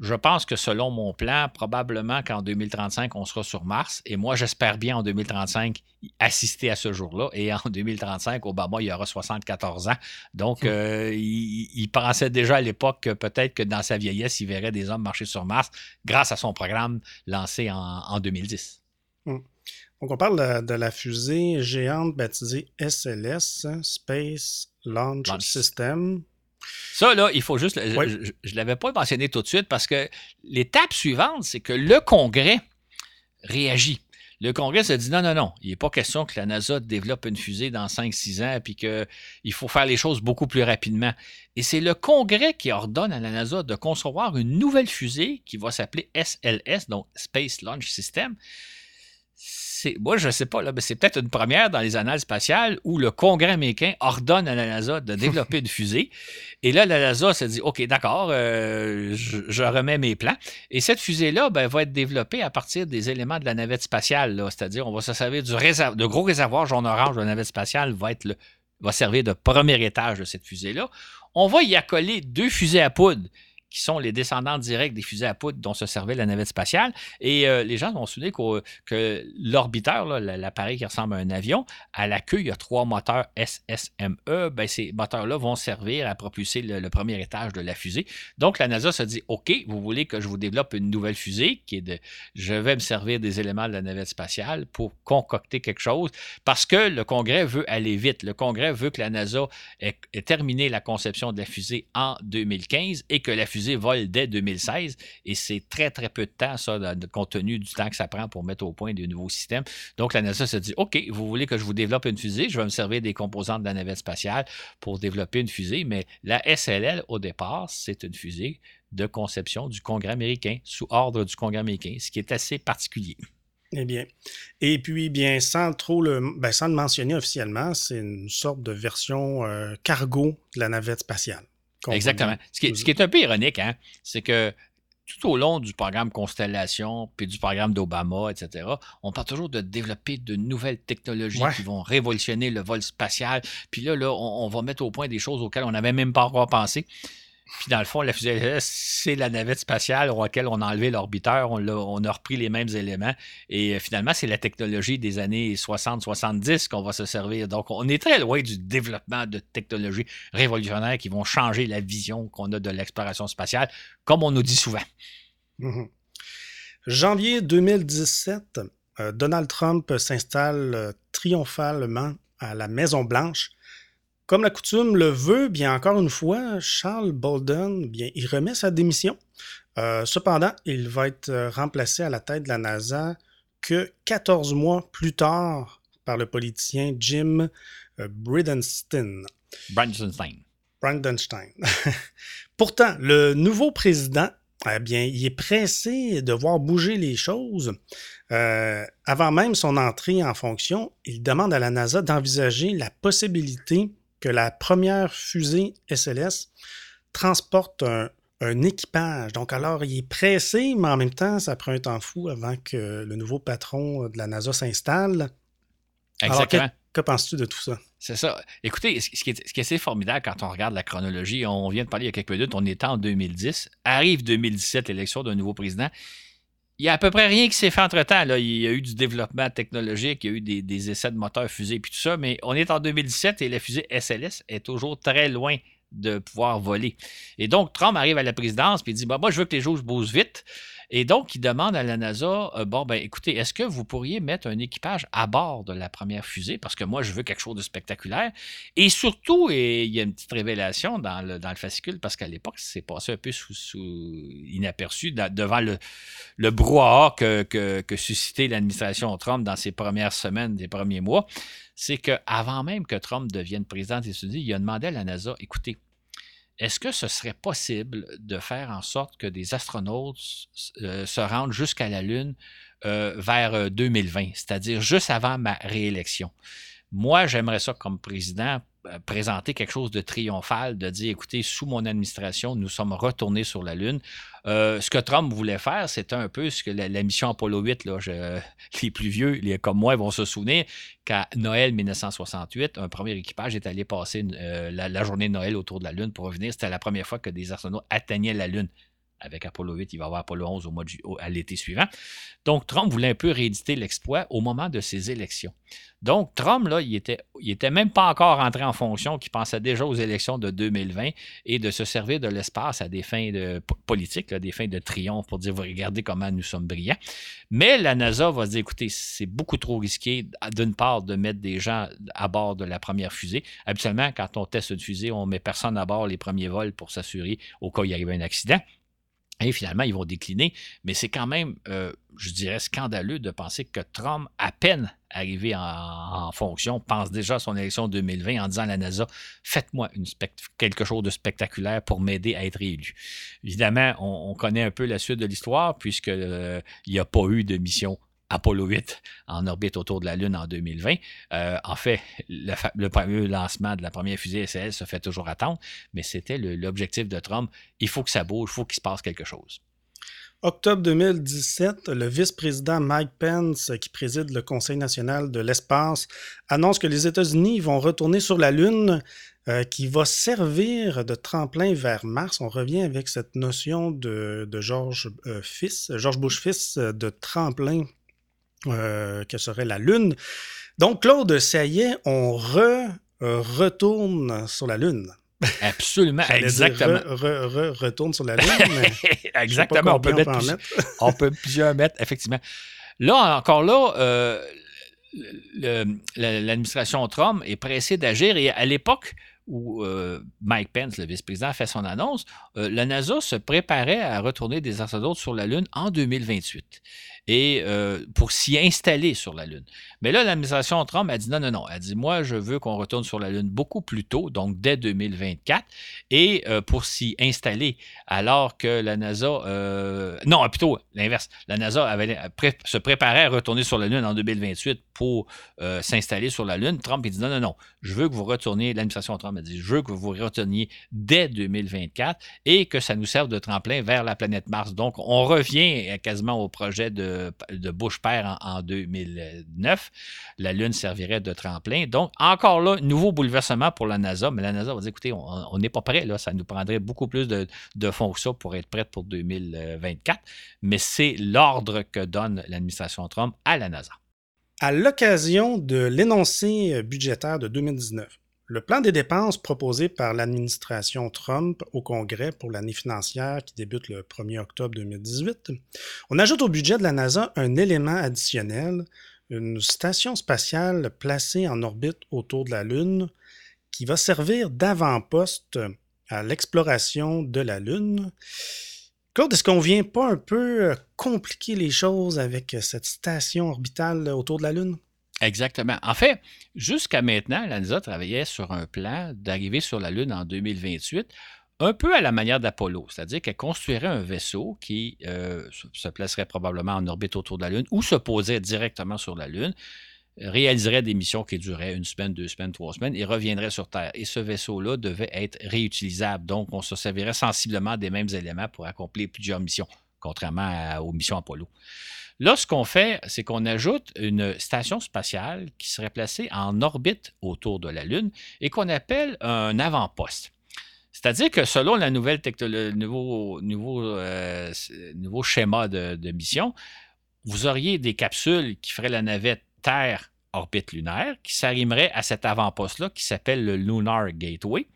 Speaker 2: je pense que selon mon plan, probablement qu'en 2035, on sera sur Mars. Et moi, j'espère bien en 2035 assister à ce jour-là. Et en 2035, Obama, il aura 74 ans. Donc, hmm. euh, il, pensait déjà à l'époque que peut-être que dans sa vieillesse, il verrait des hommes marcher sur Mars grâce à son programme lancé en, 2010.
Speaker 1: Hmm. Donc, on parle de, la fusée géante baptisée SLS, Space Launch, System.
Speaker 2: Ça, là, il faut juste. Je ne l'avais pas mentionné tout de suite parce que l'étape suivante, c'est que le Congrès réagit. Le Congrès se dit non, non, non, il n'est pas question que la NASA développe une fusée dans 5-6 ans et qu'il faut faire les choses beaucoup plus rapidement. Et c'est le Congrès qui ordonne à la NASA de concevoir une nouvelle fusée qui va s'appeler SLS, donc Space Launch System moi, je ne sais pas, là, mais c'est peut-être une première dans les annales spatiales où le Congrès américain ordonne à la NASA de développer une fusée. Et là, la NASA se dit OK, d'accord, euh, je, remets mes plans. Et cette fusée-là ben, va être développée à partir des éléments de la navette spatiale. C'est-à-dire, on va se servir de gros réservoir jaune-orange de la navette spatiale va, être va servir de premier étage de cette fusée-là. On va y accoler deux fusées à poudre qui sont les descendants directs des fusées à poudre dont se servait la navette spatiale. Et euh, les gens vont se souvenir que l'orbiteur, l'appareil qui ressemble à un avion, à la queue, il y a trois moteurs SSME. Ben, ces moteurs-là vont servir à propulser le, premier étage de la fusée. Donc, la NASA se dit, OK, vous voulez que je vous développe une nouvelle fusée qui de, je vais me servir des éléments de la navette spatiale pour concocter quelque chose parce que le Congrès veut aller vite. Le Congrès veut que la NASA ait, ait terminé la conception de la fusée en 2015 et que la fusée fusée vole dès 2016 et c'est très, très peu de temps, ça, compte tenu du temps que ça prend pour mettre au point des nouveaux systèmes. Donc, la NASA se dit OK, vous voulez que je vous développe une fusée, je vais me servir des composantes de la navette spatiale pour développer une fusée, mais la SLL, au départ, c'est une fusée de conception du Congrès américain, sous ordre du Congrès américain, ce qui est assez particulier.
Speaker 1: Eh bien. Et puis, bien, sans trop le, ben, sans le mentionner officiellement, c'est une sorte de version euh, cargo de la navette spatiale.
Speaker 2: Exactement. Ce qui, est, un peu ironique, hein, c'est que tout au long du programme Constellation, puis du programme d'Obama, etc., on parle toujours de développer de nouvelles technologies qui vont révolutionner le vol spatial. Puis là, là on, on, va mettre au point des choses auxquelles on n'avait même pas encore pensé. Puis dans le fond, la fusée c'est la navette spatiale à laquelle on a enlevé l'orbiteur, on, a repris les mêmes éléments. Et euh, finalement, c'est la technologie des années 60-70 qu'on va se servir. Donc, on est très loin du développement de technologies révolutionnaires qui vont changer la vision qu'on a de l'exploration spatiale, comme on nous dit souvent.
Speaker 1: Mm-hmm. Janvier 2017, euh, Donald Trump s'installe euh, triomphalement à la Maison-Blanche comme la coutume le veut, bien encore une fois, Charles Bolden, bien, il remet sa démission. Euh, cependant, il va être euh, remplacé à la tête de la NASA que 14 mois plus tard par le politicien Jim euh, Bridenstine.
Speaker 2: Bridenstine.
Speaker 1: Bridenstine. Pourtant, le nouveau président, eh bien, il est pressé de voir bouger les choses. avant même son entrée en fonction, il demande à la NASA d'envisager la possibilité que la première fusée SLS transporte un, équipage. Donc, alors, il est pressé, mais en même temps, ça prend un temps fou avant que le nouveau patron de la NASA s'installe.
Speaker 2: Exactement.
Speaker 1: que, penses-tu de tout ça?
Speaker 2: C'est ça. Écoutez, ce qui, est, ce qui, est, assez formidable quand on regarde la chronologie, on vient de parler il y a quelques minutes, on était en 2010, arrive 2017, l'élection d'un nouveau président il n'y a à peu près rien qui s'est fait entre-temps. Il y a eu du développement technologique, il y a eu des, essais de moteurs fusées et tout ça, mais on est en 2017 et la fusée SLS est toujours très loin de pouvoir voler. Et donc, Trump arrive à la présidence et dit bah, Moi, je veux que les choses bougent vite. Et donc, il demande à la NASA euh, Bon, ben écoutez, est-ce que vous pourriez mettre un équipage à bord de la première fusée? Parce que moi, je veux quelque chose de spectaculaire. Et surtout, et il y a une petite révélation dans le, fascicule, parce qu'à l'époque, c'est passé un peu sous, inaperçu devant le, le brouhaha que, que, que suscitait l'administration Trump dans ses premières semaines, des premiers mois. C'est qu'avant même que Trump devienne président des États-Unis, il a demandé à la NASA Écoutez, est-ce que ce serait possible de faire en sorte que des astronautes euh, se rendent jusqu'à la Lune euh, vers 2020, euh, c'est-à-dire juste avant ma réélection? Moi, j'aimerais ça comme président présenter quelque chose de triomphal, de dire, écoutez, sous mon administration, nous sommes retournés sur la Lune. Euh, ce que Trump voulait faire, c'était un peu ce que la, mission Apollo 8, là, les plus vieux, comme moi, vont se souvenir qu'à Noël 1968, un premier équipage est allé passer euh, la, journée de Noël autour de la Lune pour revenir. C'était la première fois que des astronautes atteignaient la Lune avec Apollo 8, il va avoir Apollo 11 au mois à l'été suivant. Donc, Trump voulait un peu rééditer l'exploit au moment de ses élections. Donc, Trump, là, il était, il était même pas encore entré en fonction, qui pensait déjà aux élections de 2020 et de se servir de l'espace à des fins politiques, des fins de triomphe pour dire, regardez comment nous sommes brillants. Mais la NASA va se dire, écoutez, c'est beaucoup trop risqué, d'une part, de mettre des gens à bord de la première fusée. Habituellement, quand on teste une fusée, on met personne à bord les premiers vols pour s'assurer au cas où il y arrive un accident. Et finalement, ils vont décliner. Mais c'est quand même, euh, je dirais, scandaleux de penser que Trump, à peine arrivé en, fonction, pense déjà à son élection 2020 en disant à la NASA Faites-moi quelque chose de spectaculaire pour m'aider à être élu. Évidemment, on, connaît un peu la suite de l'histoire, puisqu'il euh, n'y a pas eu de mission Apollo 8 en orbite autour de la Lune en 2020. Euh, en fait, le, premier lancement de la première fusée SLS se fait toujours attendre, mais c'était l'objectif de Trump. Il faut que ça bouge, il faut qu'il se passe quelque chose.
Speaker 1: Octobre 2017, le vice-président Mike Pence, qui préside le Conseil national de l'espace, annonce que les États-Unis vont retourner sur la Lune, euh, qui va servir de tremplin vers Mars. On revient avec cette notion de, George, euh, fils, George Bush fils de tremplin euh, que serait la Lune. Donc, Claude, ça y est, on retourne sur la Lune.
Speaker 2: Absolument, exactement.
Speaker 1: retourne sur la Lune.
Speaker 2: exactement, on peut, mettre, on peut plusieurs mettre, effectivement. Là, encore là, euh, l'administration Trump est pressée d'agir et à l'époque, où euh, Mike Pence, le vice-président, a fait son annonce, la NASA se préparait à retourner des astronautes sur la Lune en 2028 et euh, pour s'y installer sur la Lune. Mais là, l'administration Trump a dit non, non, non. Elle dit moi, je veux qu'on retourne sur la Lune beaucoup plus tôt, donc dès 2024, et euh, pour s'y installer, alors que la NASA, euh, non, plutôt l'inverse, la NASA avait, se préparait à retourner sur la Lune en 2028 pour s'installer sur la Lune. Trump a dit non, non, non. Je veux que vous retourniez. L'administration Trump a dit je veux que vous retourniez dès 2024 et que ça nous serve de tremplin vers la planète Mars. Donc, on revient quasiment au projet de de, Bush père en, 2009. La Lune servirait de tremplin. Donc, encore là, nouveau bouleversement pour la NASA. Mais la NASA va dire, écoutez, on n'est pas prêt. Là. Ça nous prendrait beaucoup plus de, fonds que ça pour être prêt pour 2024. Mais c'est l'ordre que donne l'administration Trump à la NASA.
Speaker 1: À l'occasion de l'énoncé budgétaire de 2019, le plan des dépenses proposé par l'administration Trump au Congrès pour l'année financière qui débute le 1er octobre 2018, on ajoute au budget de la NASA un élément additionnel, une station spatiale placée en orbite autour de la Lune qui va servir d'avant-poste à l'exploration de la Lune. Claude, est-ce qu'on vient pas un peu compliquer les choses avec cette station orbitale autour de la Lune?
Speaker 2: Exactement. En fait, jusqu'à maintenant, la NASA travaillait sur un plan d'arriver sur la Lune en 2028, un peu à la manière d'Apollo, c'est-à-dire qu'elle construirait un vaisseau qui euh, se placerait probablement en orbite autour de la Lune ou se poserait directement sur la Lune, réaliserait des missions qui dureraient une semaine, deux semaines, trois semaines et reviendrait sur Terre. Et ce vaisseau-là devait être réutilisable, donc on se servirait sensiblement des mêmes éléments pour accomplir plusieurs missions, contrairement aux missions Apollo. Là, ce qu'on fait, c'est qu'on ajoute une station spatiale qui serait placée en orbite autour de la Lune et qu'on appelle un avant-poste. C'est-à-dire que selon la nouvelle le nouveau, euh, schéma de, de, mission, vous auriez des capsules qui feraient la navette Terre orbite lunaire qui s'arrimeraient à cet avant-poste-là qui s'appelle le Lunar Gateway.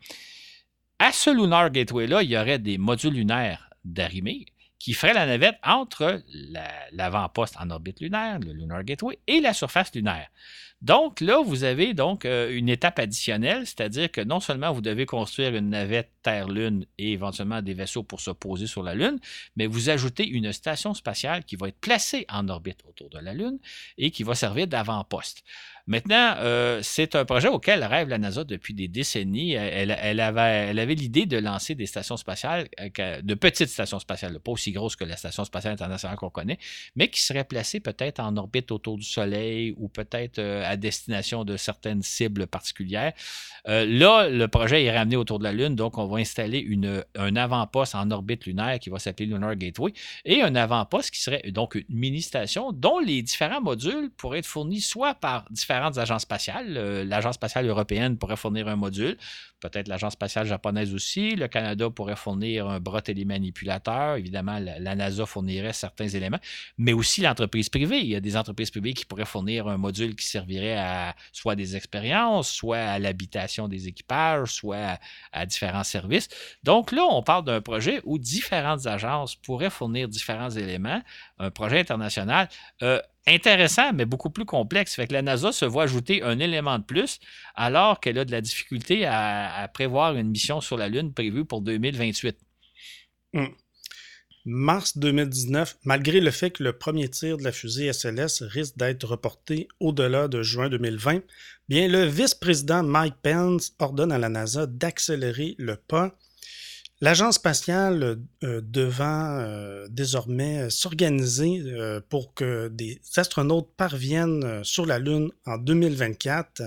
Speaker 2: À ce Lunar Gateway-là, il y aurait des modules lunaires d'arrimée qui ferait la navette entre l'avant-poste en orbite lunaire, le Lunar Gateway, et la surface lunaire. Donc là, vous avez donc euh, une étape additionnelle, c'est-à-dire que non seulement vous devez construire une navette Terre-Lune et éventuellement des vaisseaux pour se poser sur la Lune, mais vous ajoutez une station spatiale qui va être placée en orbite autour de la Lune et qui va servir d'avant-poste. Maintenant, euh, c'est un projet auquel rêve la NASA depuis des décennies. Elle, avait, l'idée de lancer des stations spatiales, euh, de petites stations spatiales, pas aussi grosses que la Station spatiale internationale qu'on connaît, mais qui seraient placées peut-être en orbite autour du Soleil ou peut-être euh, à destination de certaines cibles particulières. là, le projet est ramené autour de la Lune, donc on va installer une, un avant-poste en orbite lunaire qui va s'appeler Lunar Gateway et un avant-poste qui serait donc une mini-station dont les différents modules pourraient être fournis soit par différents différentes agences spatiales. L'Agence spatiale européenne pourrait fournir un module, peut-être l'Agence spatiale japonaise aussi. Le Canada pourrait fournir un bras télémanipulateur. Évidemment, la, NASA fournirait certains éléments, mais aussi l'entreprise privée. Il y a des entreprises privées qui pourraient fournir un module qui servirait à soit des expériences, soit à l'habitation des équipages, soit à, différents services. Donc là, on parle d'un projet où différentes agences pourraient fournir différents éléments, un projet international. Euh, intéressant, mais beaucoup plus complexe. Fait que la NASA se voit ajouter un élément de plus alors qu'elle a de la difficulté à, prévoir une mission sur la Lune prévue pour 2028.
Speaker 1: Hmm. Mars 2019, malgré le fait que le premier tir de la fusée SLS risque d'être reporté au-delà de juin 2020, bien le vice-président Mike Pence ordonne à la NASA d'accélérer le pas L'agence spatiale euh, devant euh, désormais s'organiser euh, pour que des astronautes parviennent sur la Lune en 2024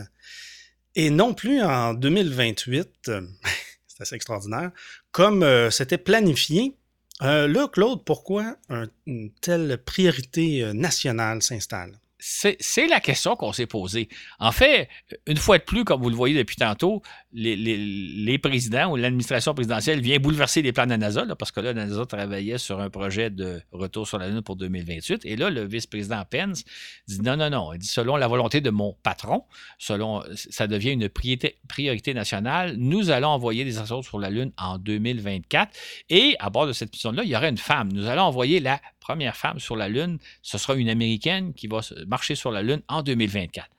Speaker 1: et non plus en 2028. C'est assez extraordinaire. Comme c'était planifié. là, Claude, pourquoi une telle priorité nationale s'installe?
Speaker 2: c'est la question qu'on s'est posée. En fait, une fois de plus, comme vous le voyez depuis tantôt, les, présidents ou l'administration présidentielle vient bouleverser les plans de la NASA, parce que là, la NASA travaillait sur un projet de retour sur la Lune pour 2028. Et là, le vice-président Pence dit non, non, non. Il dit selon la volonté de mon patron, selon ça devient une priorité, priorité nationale, nous allons envoyer des astronautes sur la Lune en 2024. Et à bord de cette mission-là, il y aura une femme. Nous allons envoyer la première femme sur la Lune. Ce sera une Américaine qui va marcher sur la Lune en 2024.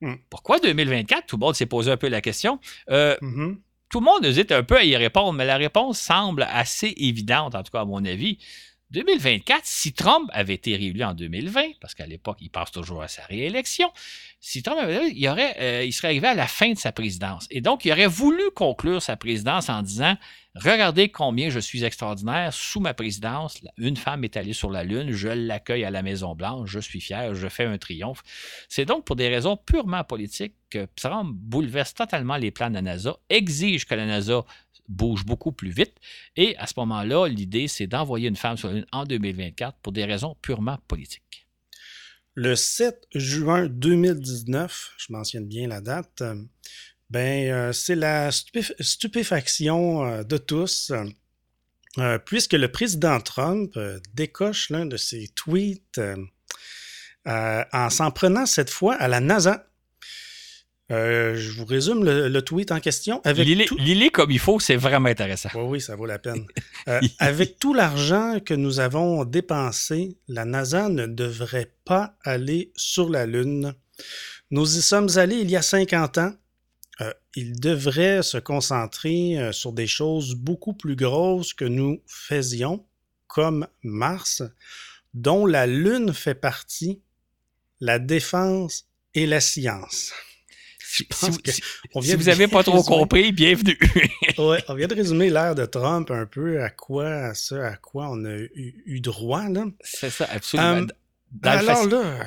Speaker 2: Hmm. Pourquoi 2024? Tout le monde s'est posé un peu la question. Euh, mm-hmm. Tout le monde hésite un peu à y répondre, mais la réponse semble assez évidente, en tout cas à mon avis. 2024, si Trump avait été réélu en 2020, parce qu'à l'époque, il passe toujours à sa réélection, si Trump avait il, aurait, euh, il serait arrivé à la fin de sa présidence. Et donc, il aurait voulu conclure sa présidence en disant Regardez combien je suis extraordinaire. Sous ma présidence, une femme est allée sur la Lune, je l'accueille à la Maison-Blanche, je suis fier, je fais un triomphe. C'est donc pour des raisons purement politiques que Trump bouleverse totalement les plans de la NASA, exige que la NASA bouge beaucoup plus vite. Et à ce moment-là, l'idée, c'est d'envoyer une femme sur la Lune en 2024 pour des raisons purement politiques.
Speaker 1: Le 7 juin 2019, je mentionne bien la date, ben, euh, c'est la stupéfaction euh, de tous, euh, puisque le président Trump décoche l'un de ses tweets en s'en prenant cette fois à la NASA. Je vous résume le, tweet en question.
Speaker 2: Avec comme il faut, c'est vraiment intéressant.
Speaker 1: Oui, oui, ça vaut la peine. avec tout l'argent que nous avons dépensé, la NASA ne devrait pas aller sur la Lune. Nous y sommes allés il y a 50 ans euh, il devrait se concentrer euh, sur des choses beaucoup plus grosses que nous faisions, comme Mars, dont la Lune fait partie, la défense et la science.
Speaker 2: Si, vous, n'avez pas trop compris, bienvenue.
Speaker 1: ouais, on vient de résumer l'ère de Trump un peu à quoi, à ce à quoi on a eu, droit.
Speaker 2: C'est ça, absolument.
Speaker 1: Euh, alors là,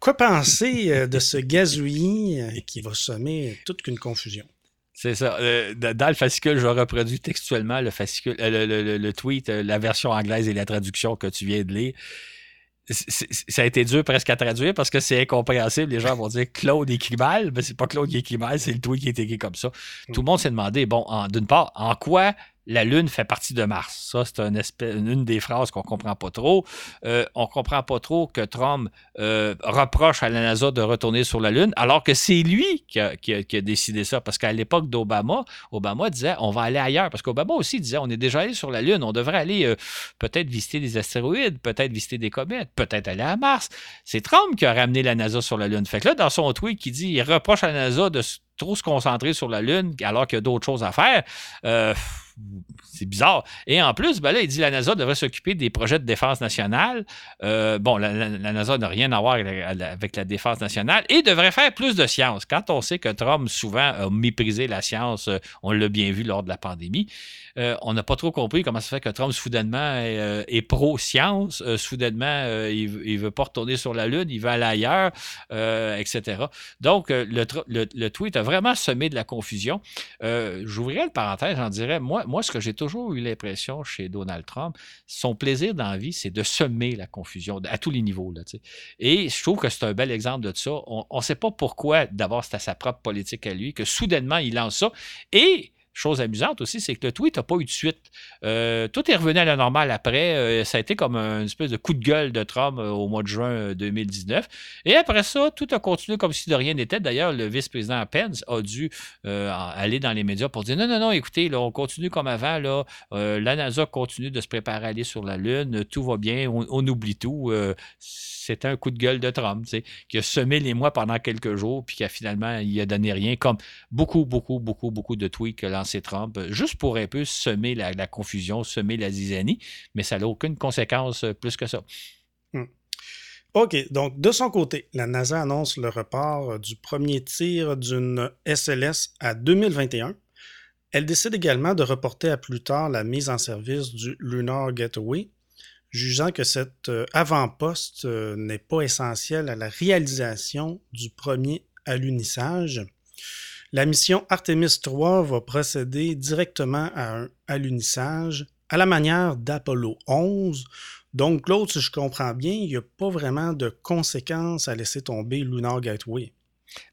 Speaker 1: quoi penser euh, de ce gazouillis euh, qui va sommer toute qu'une confusion?
Speaker 2: C'est ça. Euh, dans le fascicule, je reproduis textuellement le, fascicule, le, tweet, la version anglaise et la traduction que tu viens de lire. Ça a été dur presque à traduire parce que c'est incompréhensible. Les gens vont dire Claude écrit mal, mais c'est pas Claude qui écrit mal, c'est le tweet qui est écrit comme ça. Tout le mm. monde s'est demandé, bon, d'une part, en quoi la Lune fait partie de Mars. Ça, c'est une des phrases qu'on comprend pas trop. Euh, on comprend pas trop que Trump euh, reproche à la NASA de retourner sur la Lune, alors que c'est lui qui a, décidé ça. Parce qu'à l'époque d'Obama, Obama disait on va aller ailleurs. Parce qu'Obama aussi disait on est déjà allé sur la Lune, on devrait aller euh, peut-être visiter des astéroïdes, peut-être visiter des comètes, peut-être aller à Mars. C'est Trump qui a ramené la NASA sur la Lune. Fait que là, dans son tweet, qui dit il reproche à la NASA de trop se concentrer sur la Lune alors qu'il y a d'autres choses à faire. C'est bizarre. Et en plus, ben là, il dit que la NASA devrait s'occuper des projets de défense nationale. Euh, bon, la, NASA n'a rien à voir avec la, défense nationale et devrait faire plus de science. Quand on sait que Trump souvent a méprisé la science, euh, on l'a bien vu lors de la pandémie, euh, on n'a pas trop compris comment ça fait que Trump soudainement est, pro-science. soudainement, il ne veut pas retourner sur la Lune, il veut aller ailleurs, etc. Donc, le, le, tweet a vraiment semé de la confusion. J'ouvrirais le parenthèse, j'en dirais, moi, moi, ce que j'ai toujours eu l'impression chez Donald Trump, son plaisir dans la vie, c'est de semer la confusion à tous les niveaux. Et je trouve que c'est un bel exemple de ça. On ne sait pas pourquoi, d'abord, à sa propre politique à lui, que soudainement, il lance ça. Et chose amusante aussi, c'est que le tweet n'a pas eu de suite. Euh, tout est revenu à la normale après. Euh, ça a été comme une espèce de coup de gueule de Trump euh, au mois de juin 2019. Et après ça, tout a continué comme si de rien n'était. D'ailleurs, le vice-président Pence a dû aller dans les médias pour dire non, non, non, écoutez, là, on continue comme avant. Là, la NASA continue de se préparer à aller sur la Lune. Tout va bien. On, oublie tout. C'était un coup de gueule de Trump, qui a semé les mois pendant quelques jours, puis qui a finalement, il a donné rien, comme beaucoup, beaucoup, beaucoup, beaucoup de tweets que lancé Trump, juste pour un peu semer la, confusion, semer la zizanie, mais ça n'a aucune conséquence plus que ça.
Speaker 1: Hmm. OK, donc de son côté, la NASA annonce le report du premier tir d'une SLS à 2021. Elle décide également de reporter à plus tard la mise en service du Lunar Gateway, jugeant que cet euh, avant-poste euh, n'est pas essentiel à la réalisation du premier alunissage. La mission Artemis 3 va procéder directement à un alunissage à la manière d'Apollo 11. Donc, l'autre, si je comprends bien, il n'y a pas vraiment de conséquences à laisser tomber Lunar Gateway.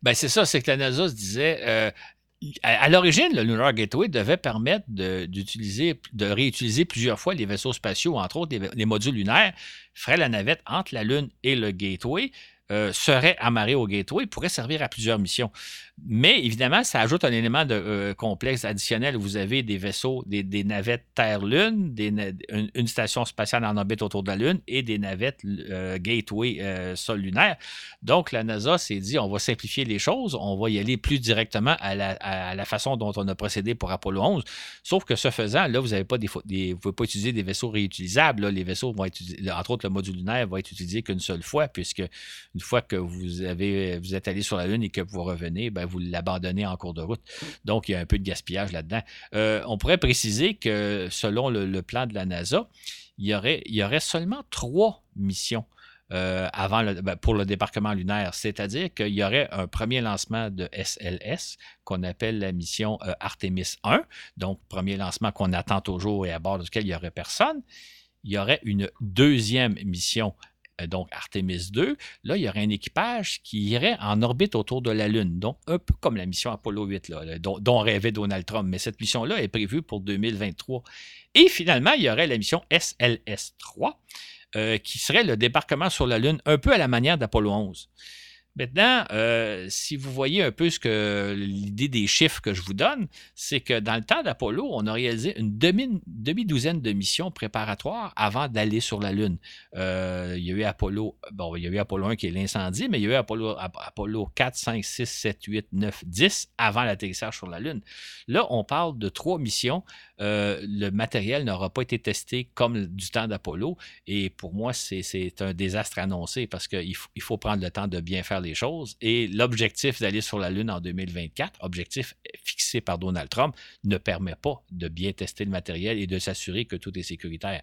Speaker 2: Ben, c'est ça, c'est que la NASA disait, euh, à, l'origine, le Lunar Gateway devait permettre d'utiliser, de, réutiliser plusieurs fois les vaisseaux spatiaux, entre autres les, les, modules lunaires, ferait la navette entre la Lune et le Gateway. Euh, serait amarré au gateway pourrait servir à plusieurs missions. Mais évidemment, ça ajoute un élément de euh, complexe additionnel. Vous avez des vaisseaux, des, navettes Terre-Lune, une, station spatiale en orbite autour de la Lune et des navettes euh, Gateway sol lunaire. Donc, la NASA s'est dit, on va simplifier les choses, on va y aller plus directement à la, façon dont on a procédé pour Apollo 11. Sauf que ce faisant, là, vous n'avez pas des, vous pouvez pas utiliser des vaisseaux réutilisables. Les vaisseaux vont être, entre autres, le module lunaire va être utilisé qu'une seule fois, puisque une fois que vous, êtes allé sur la Lune et que vous revenez, ben, vous l'abandonnez en cours de route. Donc, il y a un peu de gaspillage là-dedans. Euh, on pourrait préciser que selon le, plan de la NASA, il y aurait, seulement trois missions euh, avant ben, pour le débarquement lunaire. C'est-à-dire qu'il y aurait un premier lancement de SLS qu'on appelle la mission euh, Artemis 1, donc premier lancement qu'on attend toujours et à bord duquel il n'y aurait personne. Il y aurait une deuxième mission donc Artemis 2, là, il y aurait un équipage qui irait en orbite autour de la Lune. Donc, un peu comme la mission Apollo 8, là, dont, rêvait Donald Trump. Mais cette mission-là est prévue pour 2023. Et finalement, il y aurait la mission SLS 3, euh, qui serait le débarquement sur la Lune, un peu à la manière d'Apollo 11. Maintenant, euh, si vous voyez un peu ce que l'idée des chiffres que je vous donne, c'est que dans le temps d'Apollo, on a réalisé une demi-douzaine de missions préparatoires avant d'aller sur la Lune. Euh, il y a eu Apollo, bon, il y a eu Apollo 1 qui est l'incendie, mais il y a eu Apollo, Apollo 4, 5, 6, 7, 8, 9, 10 avant l'atterrissage sur la Lune. Là, on parle de trois missions. Euh, le matériel n'aura pas été testé comme du temps d'Apollo. Et pour moi, c'est un désastre annoncé parce qu'il faut, faut prendre le temps de bien faire les choses. Et l'objectif d'aller sur la Lune en 2024, objectif fixé par Donald Trump, ne permet pas de bien tester le matériel et de s'assurer que tout est sécuritaire.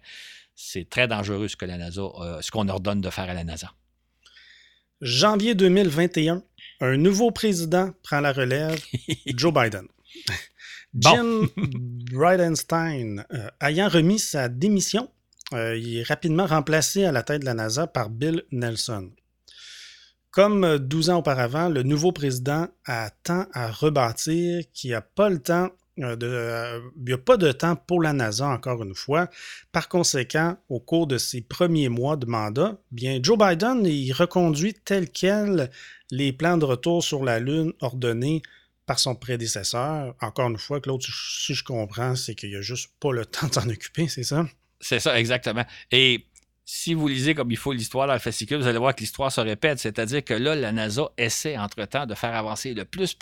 Speaker 2: C'est très dangereux ce que la NASA, euh, ce qu'on ordonne de faire à la NASA.
Speaker 1: Janvier 2021, un nouveau président prend la relève, Joe Biden. Jim Bridenstine, euh, ayant remis sa démission, euh, il est rapidement remplacé à la tête de la NASA par Bill Nelson. Comme 12 ans auparavant, le nouveau président a tant à rebâtir qu'il n'y a pas le temps euh, de, euh, il a pas de temps pour la NASA, encore une fois. Par conséquent, au cours de ses premiers mois de mandat, bien, Joe Biden il reconduit tel quel les plans de retour sur la Lune ordonnés par son prédécesseur. Encore une fois, l'autre, si je comprends, c'est qu'il n'a juste pas le temps de s'en occuper, c'est ça?
Speaker 2: C'est ça, exactement. Et si vous lisez comme il faut l'histoire dans le fascicule, vous allez voir que l'histoire se répète. C'est-à-dire que là, la NASA essaie entre-temps de faire avancer le plus,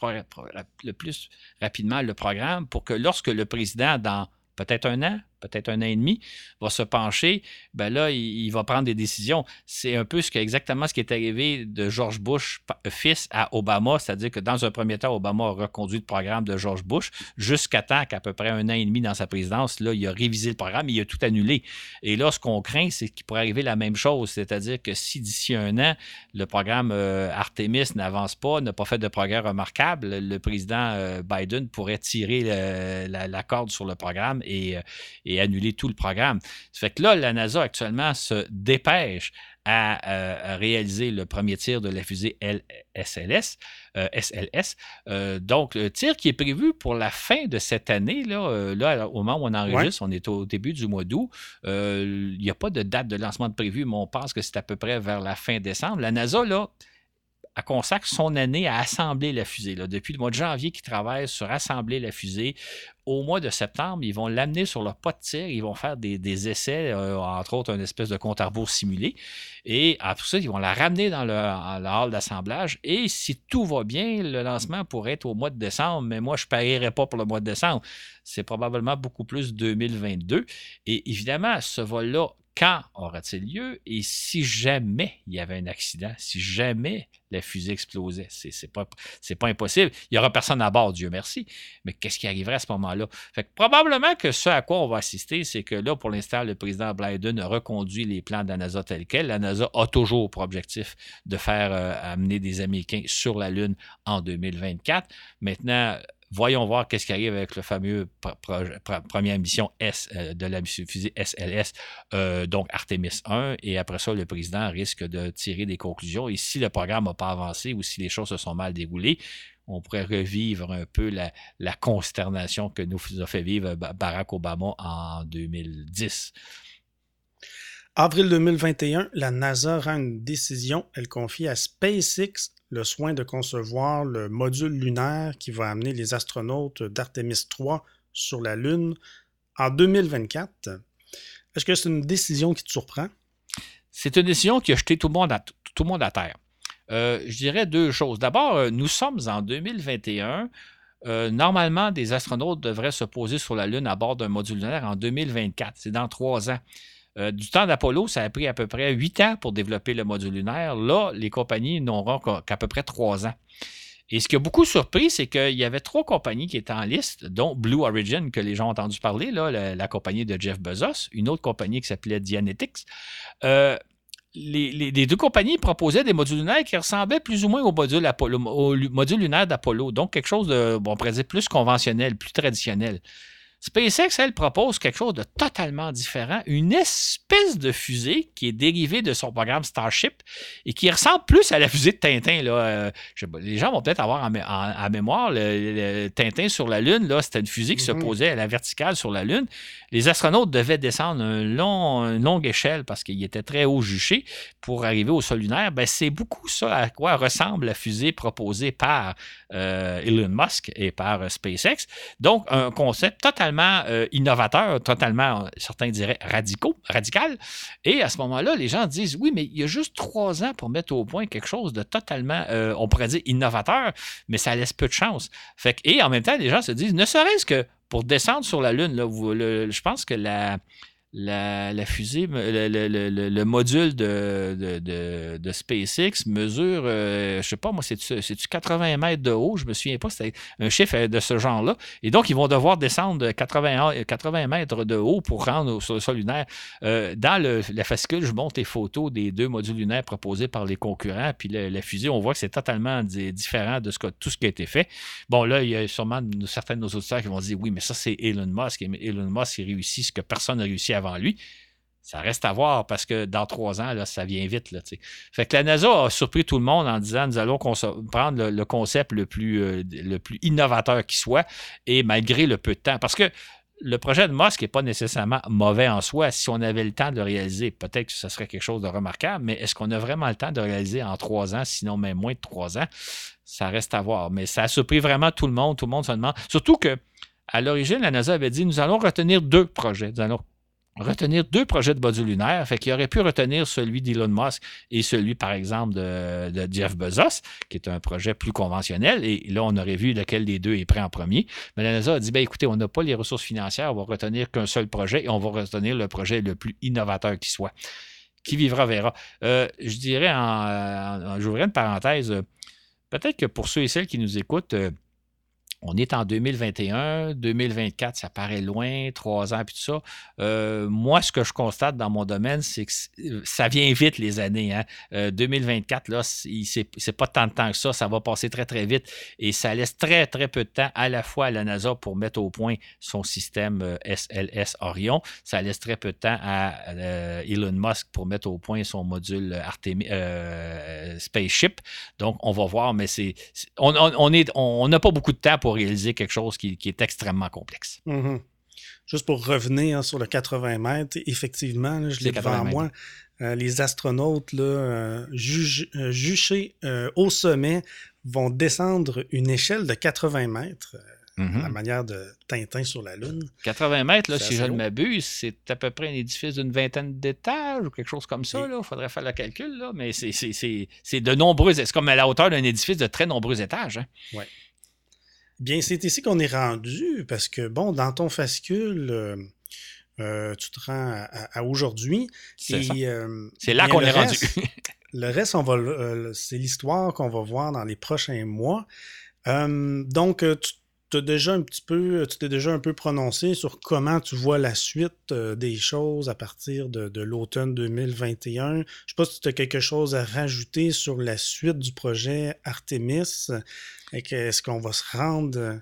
Speaker 2: le plus rapidement le programme pour que lorsque le président, dans peut-être un an, peut-être un an et demi, va se pencher, ben là, il, va prendre des décisions. C'est un peu ce exactement ce qui est arrivé de George Bush fils à Obama, c'est-à-dire que dans un premier temps, Obama a reconduit le programme de George Bush jusqu'à temps qu'à peu près un an et demi dans sa présidence, là, il a révisé le programme, il a tout annulé. Et là, ce qu'on craint, c'est qu'il pourrait arriver la même chose, c'est-à-dire que si d'ici un an, le programme euh, Artemis n'avance pas, n'a pas fait de progrès remarquable, le président euh, Biden pourrait tirer la, corde sur le programme et, euh, et annuler tout le programme. Ça fait que là, la NASA actuellement se dépêche à, réaliser le premier tir de la fusée SLS. SLS. donc, le tir qui est prévu pour la fin de cette année, là, là au moment où on enregistre, on est au début du mois d'août. Il n'y a pas de date de lancement de prévu, mais on pense que c'est à peu près vers la fin décembre. La NASA, là, elle consacre son année à assembler la fusée. Depuis le mois de janvier, qu'ils travaillent sur assembler la fusée. Au mois de septembre, ils vont l'amener sur leur pas de tir. Ils vont faire des, essais, euh, entre autres, une espèce de compte à rebours simulé. Et après ça, ils vont la ramener dans le, hall d'assemblage. Et si tout va bien, le lancement pourrait être au mois de décembre. Mais moi, je ne parierais pas pour le mois de décembre. C'est probablement beaucoup plus 2022. Et évidemment, ce vol-là quand aura-t-il lieu et si jamais il y avait un accident, si jamais la fusée explosait? C'est pas, pas impossible. Il n'y aura personne à bord, Dieu merci. Mais qu'est-ce qui arriverait à ce moment-là? Fait probablement que ce à quoi on va assister, c'est que là, pour l'instant, le président Biden reconduit les plans de la NASA tels quels. La NASA a toujours pour objectif de faire euh, amener des Américains sur la Lune en 2024. Maintenant, Voyons voir qu'est-ce qui arrive avec le fameux première mission S euh, de la fusée SLS, euh, donc Artemis 1. Et après ça, le président risque de tirer des conclusions. Et si le programme n'a pas avancé ou si les choses se sont mal déroulées, on pourrait revivre un peu la, consternation que nous a fait vivre Barack Obama en 2010.
Speaker 1: Avril 2021, la NASA rend une décision. Elle confie à SpaceX le soin de concevoir le module lunaire qui va amener les astronautes d'Artemis 3 sur la Lune en 2024. Est-ce que c'est une décision qui te surprend?
Speaker 2: C'est une décision qui a jeté tout le monde à, terre. Euh, je dirais deux choses. D'abord, euh, nous sommes en 2021. Euh, normalement, des astronautes devraient se poser sur la Lune à bord d'un module lunaire en 2024. C'est dans trois ans. Euh, du temps d'Apollo, ça a pris à peu près huit ans pour développer le module lunaire. Là, les compagnies n'auront qu'à peu près trois ans. Et ce qui a beaucoup surpris, c'est qu'il y avait trois compagnies qui étaient en liste, dont Blue Origin, que les gens ont entendu parler, la, compagnie de Jeff Bezos, une autre compagnie qui s'appelait Dianetics. Euh, les, deux compagnies proposaient des modules lunaires qui ressemblaient plus ou moins au module, au module lunaire d'Apollo, donc quelque chose de, on pourrait dire, plus conventionnel, plus traditionnel. SpaceX, elle, propose quelque chose de totalement différent, une espèce de fusée qui est dérivée de son programme Starship et qui ressemble plus à la fusée de Tintin. Là. Euh, les gens vont peut-être avoir en, mémoire le, Tintin sur la Lune. Là, c'était une fusée qui se mhm. posait à la verticale sur la Lune. Les astronautes devaient descendre un long, une longue échelle parce qu'il était très haut juché pour arriver au sol lunaire. Ben, c'est beaucoup ça à quoi ressemble la fusée proposée par euh, Elon Musk et par euh, SpaceX. Donc, un concept totalement euh, innovateur, totalement, certains diraient radicaux, radical. Et à ce moment-là, les gens disent oui, mais il y a juste trois ans pour mettre au point quelque chose de totalement, on pourrait dire innovateur, mais ça laisse peu de chance. Fait et en même temps, les gens se disent ne serait-ce que pour descendre sur la Lune, je pense que la la, fusée, le, module de, SpaceX mesure, je euh, je sais pas, moi, c'est-tu 80 mètres de haut? Je me souviens pas, c'était un chiffre de ce genre-là. Et donc, ils vont devoir descendre de 80, 80 mètres de haut pour rendre sur le sol lunaire. Euh, dans la fascicule, je montre les photos des deux modules lunaires proposés par les concurrents. Puis la, fusée, on voit que c'est totalement différent de ce tout ce qui a été fait. Bon, là, il y a sûrement certains de nos auditeurs qui vont dire oui, mais ça, c'est Elon Musk. Et Elon Musk, il réussit ce que personne n'a réussi lui. Ça reste à voir parce que dans trois ans, là, ça vient vite. Là, fait que la NASA a surpris tout le monde en disant nous allons prendre le, concept le plus, euh, le plus innovateur qui soit et malgré le peu de temps. Parce que le projet de Musk n'est pas nécessairement mauvais en soi. Si on avait le temps de le réaliser, peut-être que ce serait quelque chose de remarquable, mais est-ce qu'on a vraiment le temps de le réaliser en trois ans, sinon même moins de trois ans? Ça reste à voir. Mais ça a surpris vraiment tout le monde. Tout le monde se demande. Surtout que à l'origine, la NASA avait dit nous allons retenir deux projets. Nous allons retenir deux projets de module lunaire. Fait qu'il aurait pu retenir celui d'Elon Musk et celui, par exemple, de, Jeff Bezos, qui est un projet plus conventionnel. Et là, on aurait vu lequel des deux est prêt en premier. Mais la NASA a dit, ben, écoutez, on n'a pas les ressources financières, on va retenir qu'un seul projet et on va retenir le projet le plus innovateur qui soit. Qui vivra verra. Euh, je dirais, en, j'ouvrirai une parenthèse, peut-être que pour ceux et celles qui nous écoutent, euh, on est en 2021, 2024, ça paraît loin, trois ans, puis tout ça. Euh, moi, ce que je constate dans mon domaine, c'est que euh, ça vient vite les années. 2024, hein. euh, là, c'est pas tant de temps que ça, ça va passer très, très vite. Et ça laisse très, très peu de temps à la fois à la NASA pour mettre au point son système SLS Orion. Ça laisse très peu de temps à Elon Musk pour mettre au point son module Artemis Spaceship. Donc, on va voir, mais c'est on n'a pas beaucoup de temps pour réaliser quelque chose qui, est extrêmement complexe.
Speaker 1: Mm-hmm. Juste pour revenir sur le 80 mètres, effectivement, je l'ai devant moi. Euh, les astronautes là, euh, euh, juchés au sommet vont descendre une échelle de 80 mètres. Mm-hmm. la manière de Tintin sur la Lune.
Speaker 2: 80 mètres, là, si je ne m'abuse, c'est à peu près un édifice d'une vingtaine d'étages ou quelque chose comme ça. Il faudrait faire le calcul, là, mais c'est de nombreux. C'est comme à la hauteur d'un édifice de très nombreux étages. Hein.
Speaker 1: Oui. Bien, c'est ici qu'on est rendu parce que, bon, dans ton fascicule, euh, euh, tu te rends à, aujourd'hui.
Speaker 2: C'est euh, là qu'on est rendu.
Speaker 1: le reste, on va, c'est l'histoire qu'on va voir dans les prochains mois. donc, tu tu déjà un petit peu, tu t'es déjà un peu prononcé sur comment tu vois la suite des choses à partir de, l'automne 2021. Je ne sais pas si tu as quelque chose à rajouter sur la suite du projet Artemis. Est-ce qu'on va se rendre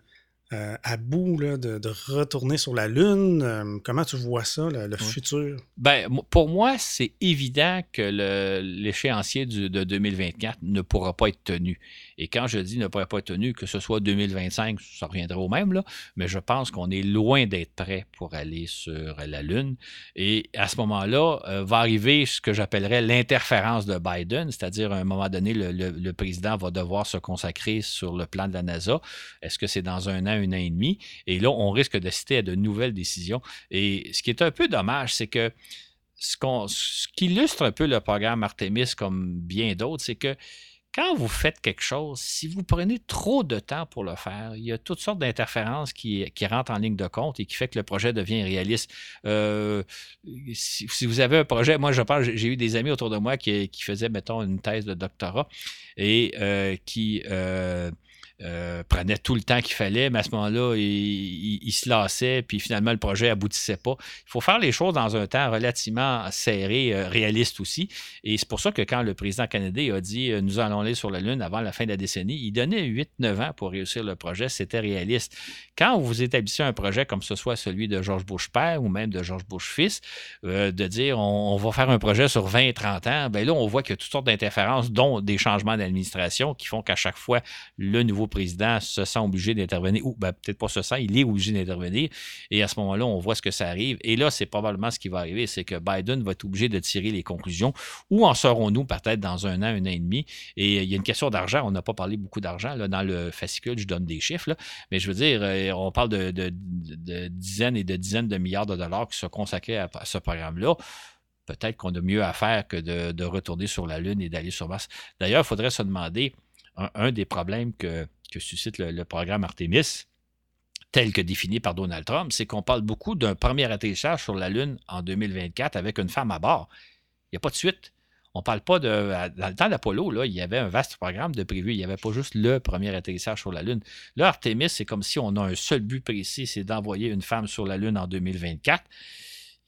Speaker 1: euh, à bout de, retourner sur la Lune. Euh, comment tu vois ça, le, futur?
Speaker 2: Ben, pour moi, c'est évident que l'échéancier de 2024 ne pourra pas être tenu. Et quand je dis ne pourra pas être tenu, que ce soit 2025, ça reviendra au même, là, mais je pense qu'on est loin d'être prêt pour aller sur la Lune. Et à ce moment-là, euh, va arriver ce que j'appellerais l'interférence de Biden, c'est-à-dire à un moment donné, le, le, président va devoir se consacrer sur le plan de la NASA. Est-ce que c'est dans un an, un an et demi? Et là, on risque de citer à de nouvelles décisions. Et ce qui est un peu dommage, c'est que ce, ce qui illustre un peu le programme Artemis comme bien d'autres, c'est que quand vous faites quelque chose, si vous prenez trop de temps pour le faire, il y a toutes sortes d'interférences qui, rentrent en ligne de compte et qui fait que le projet devient réaliste. Euh, si, vous avez un projet, moi je pense, j'ai eu des amis autour de moi qui, faisaient, mettons, une thèse de doctorat et euh, qui euh, euh, prenait tout le temps qu'il fallait, mais à ce moment-là, il, se lassait, puis finalement, le projet aboutissait pas. Il faut faire les choses dans un temps relativement serré, euh, réaliste aussi. Et c'est pour ça que quand le président canadien a dit euh, nous allons aller sur la Lune avant la fin de la décennie, il donnait 8-9 ans pour réussir le projet. C'était réaliste. Quand vous établissez un projet comme ce soit celui de George Bush père ou même de George Bush fils, de dire on, va faire un projet sur 20-30 ans, bien là, on voit qu'il y a toutes sortes d'interférences, dont des changements d'administration qui font qu'à chaque fois, le nouveau président se sent obligé d'intervenir, ou ben, peut-être pas se sent, il est obligé d'intervenir. Et à ce moment-là, on voit ce que ça arrive. Et là, c'est probablement ce qui va arriver, c'est que Biden va être obligé de tirer les conclusions. Où en serons-nous peut-être dans un an, un an et demi? Et il y a une question d'argent. On n'a pas parlé beaucoup d'argent. Dans le fascicule, je donne des chiffres. Mais je veux dire, euh, on parle de, dizaines et de dizaines de milliards de dollars qui sont consacrés à, ce programme-là peut-être qu'on a mieux à faire que de, retourner sur la Lune et d'aller sur Mars. D'ailleurs, il faudrait se demander, un des problèmes que, suscite le, programme Artemis, tel que défini par Donald Trump, c'est qu'on parle beaucoup d'un premier atterrissage sur la Lune en 2024 avec une femme à bord. Il n'y a pas de suite. On ne parle pas de. Dans le temps d'Apollo, il y avait un vaste programme de prévu. Il n'y avait pas juste le premier atterrissage sur la Lune. Là, Artemis, c'est comme si on a un seul but précis, c'est d'envoyer une femme sur la Lune en 2024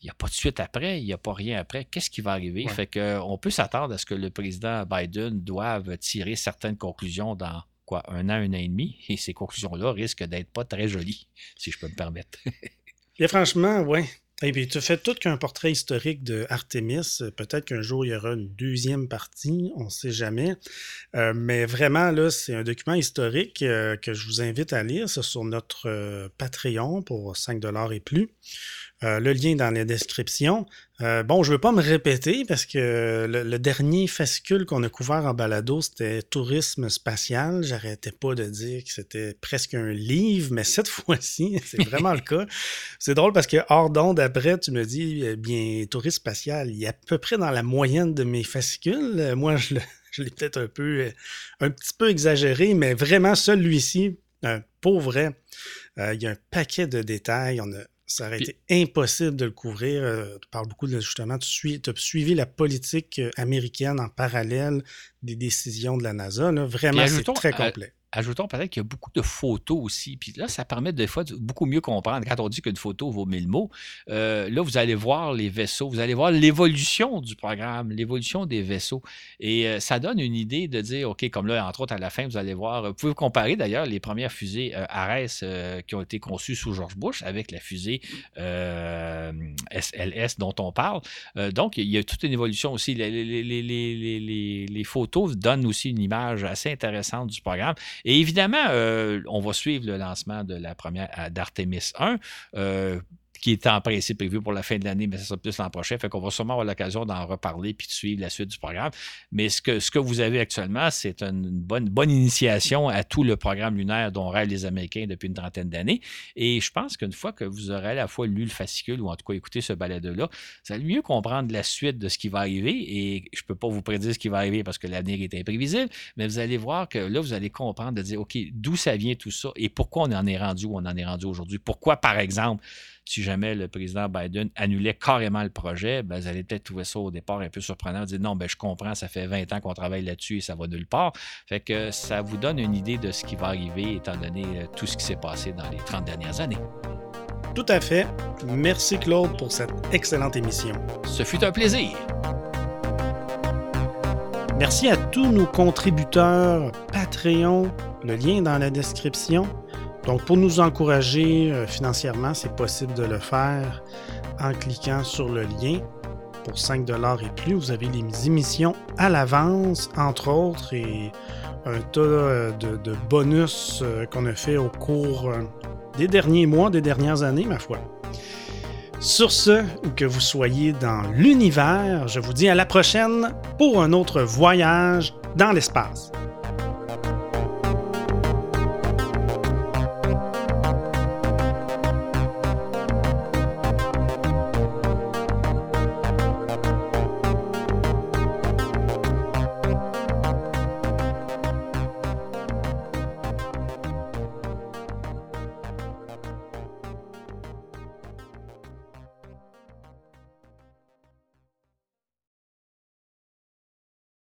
Speaker 2: il n'y a pas de suite après, il n'y a pas rien après. Qu'est-ce qui va arriver? Fait que, on peut s'attendre à ce que le président Biden doive tirer certaines conclusions dans quoi, un an, un an et demi, et ces conclusions-là risquent d'être pas très jolies, si je peux me permettre.
Speaker 1: et franchement, oui. Et puis, tu fais tout qu'un portrait historique de Artemis. Peut-être qu'un jour, il y aura une deuxième partie, on ne sait jamais. Euh, mais vraiment, là, c'est un document historique euh, que je vous invite à lire. C'est sur notre euh, Patreon pour 5 et plus. Euh, le lien dans la description. Euh, bon, je ne veux pas me répéter parce que le, dernier fascicule qu'on a couvert en balado, c'était tourisme spatial. J'arrêtais pas de dire que c'était presque un livre, mais cette fois-ci, c'est vraiment le cas. C'est drôle parce que hors d'onde, après, tu me dis, eh bien, tourisme spatial, il est à peu près dans la moyenne de mes fascicules. Moi, je l'ai peut-être un peu, un petit peu exagéré, mais vraiment, celui-ci, pour vrai, euh, il y a un paquet de détails. On ça aurait été impossible de le couvrir. Euh, tu parles beaucoup de justement, tu, as suivi la politique euh, américaine en parallèle des décisions de la NASA. Vraiment, c'est très complet.
Speaker 2: Ajoutons peut-être qu'il y a beaucoup de photos aussi. Puis là, ça permet des fois de beaucoup mieux comprendre. Quand on dit qu'une photo vaut mille mots, euh, là, vous allez voir les vaisseaux, vous allez voir l'évolution du programme, l'évolution des vaisseaux. Et euh, ça donne une idée de dire, OK, comme là, entre autres, à la fin, vous allez voir, vous pouvez comparer d'ailleurs les premières fusées euh, Ares qui ont été conçues sous George Bush avec la fusée SLS dont on parle. donc, il y a toute une évolution aussi. Les, photos donnent aussi une image assez intéressante du programme. Et évidemment, euh, on va suivre le lancement de la première d'Artemis 1 qui est en principe prévu pour la fin de l'année, mais ça sera plus l'an prochain. Fait qu'on va sûrement avoir l'occasion d'en reparler puis de suivre la suite du programme. Mais ce que, ce que vous avez actuellement, c'est une bonne, bonne initiation à tout le programme lunaire dont rêvent les Américains depuis une trentaine d'années. Et je pense qu'une fois que vous aurez à la fois lu le fascicule ou en tout cas écouté ce balade-là, ça va mieux comprendre la suite de ce qui va arriver. Et je ne peux pas vous prédire ce qui va arriver parce que l'avenir est imprévisible, mais vous allez voir que là, vous allez comprendre de dire, OK, d'où ça vient tout ça et pourquoi on en est rendu où on en est rendu aujourd'hui? Pourquoi, par exemple, si jamais le président Biden annulait carrément le projet, ben, vous allez peut-être trouver ça au départ un peu surprenant, dire non, ben, je comprends, ça fait 20 ans qu'on travaille là-dessus et ça va nulle part. Fait que ça vous donne une idée de ce qui va arriver étant donné euh, tout ce qui s'est passé dans les 30 dernières années.
Speaker 1: Tout à fait. Merci Claude pour cette excellente émission.
Speaker 2: Ce fut un plaisir.
Speaker 1: Merci à tous nos contributeurs Patreon, le lien dans la description. Donc, pour nous encourager euh, financièrement, c'est possible de le faire en cliquant sur le lien. Pour 5 et plus, vous avez les émissions à l'avance, entre autres, et un tas euh, de, bonus euh, qu'on a fait au cours des derniers mois, des dernières années, ma foi. Sur ce, que vous soyez dans l'univers, je vous dis à la prochaine pour un autre voyage dans l'espace.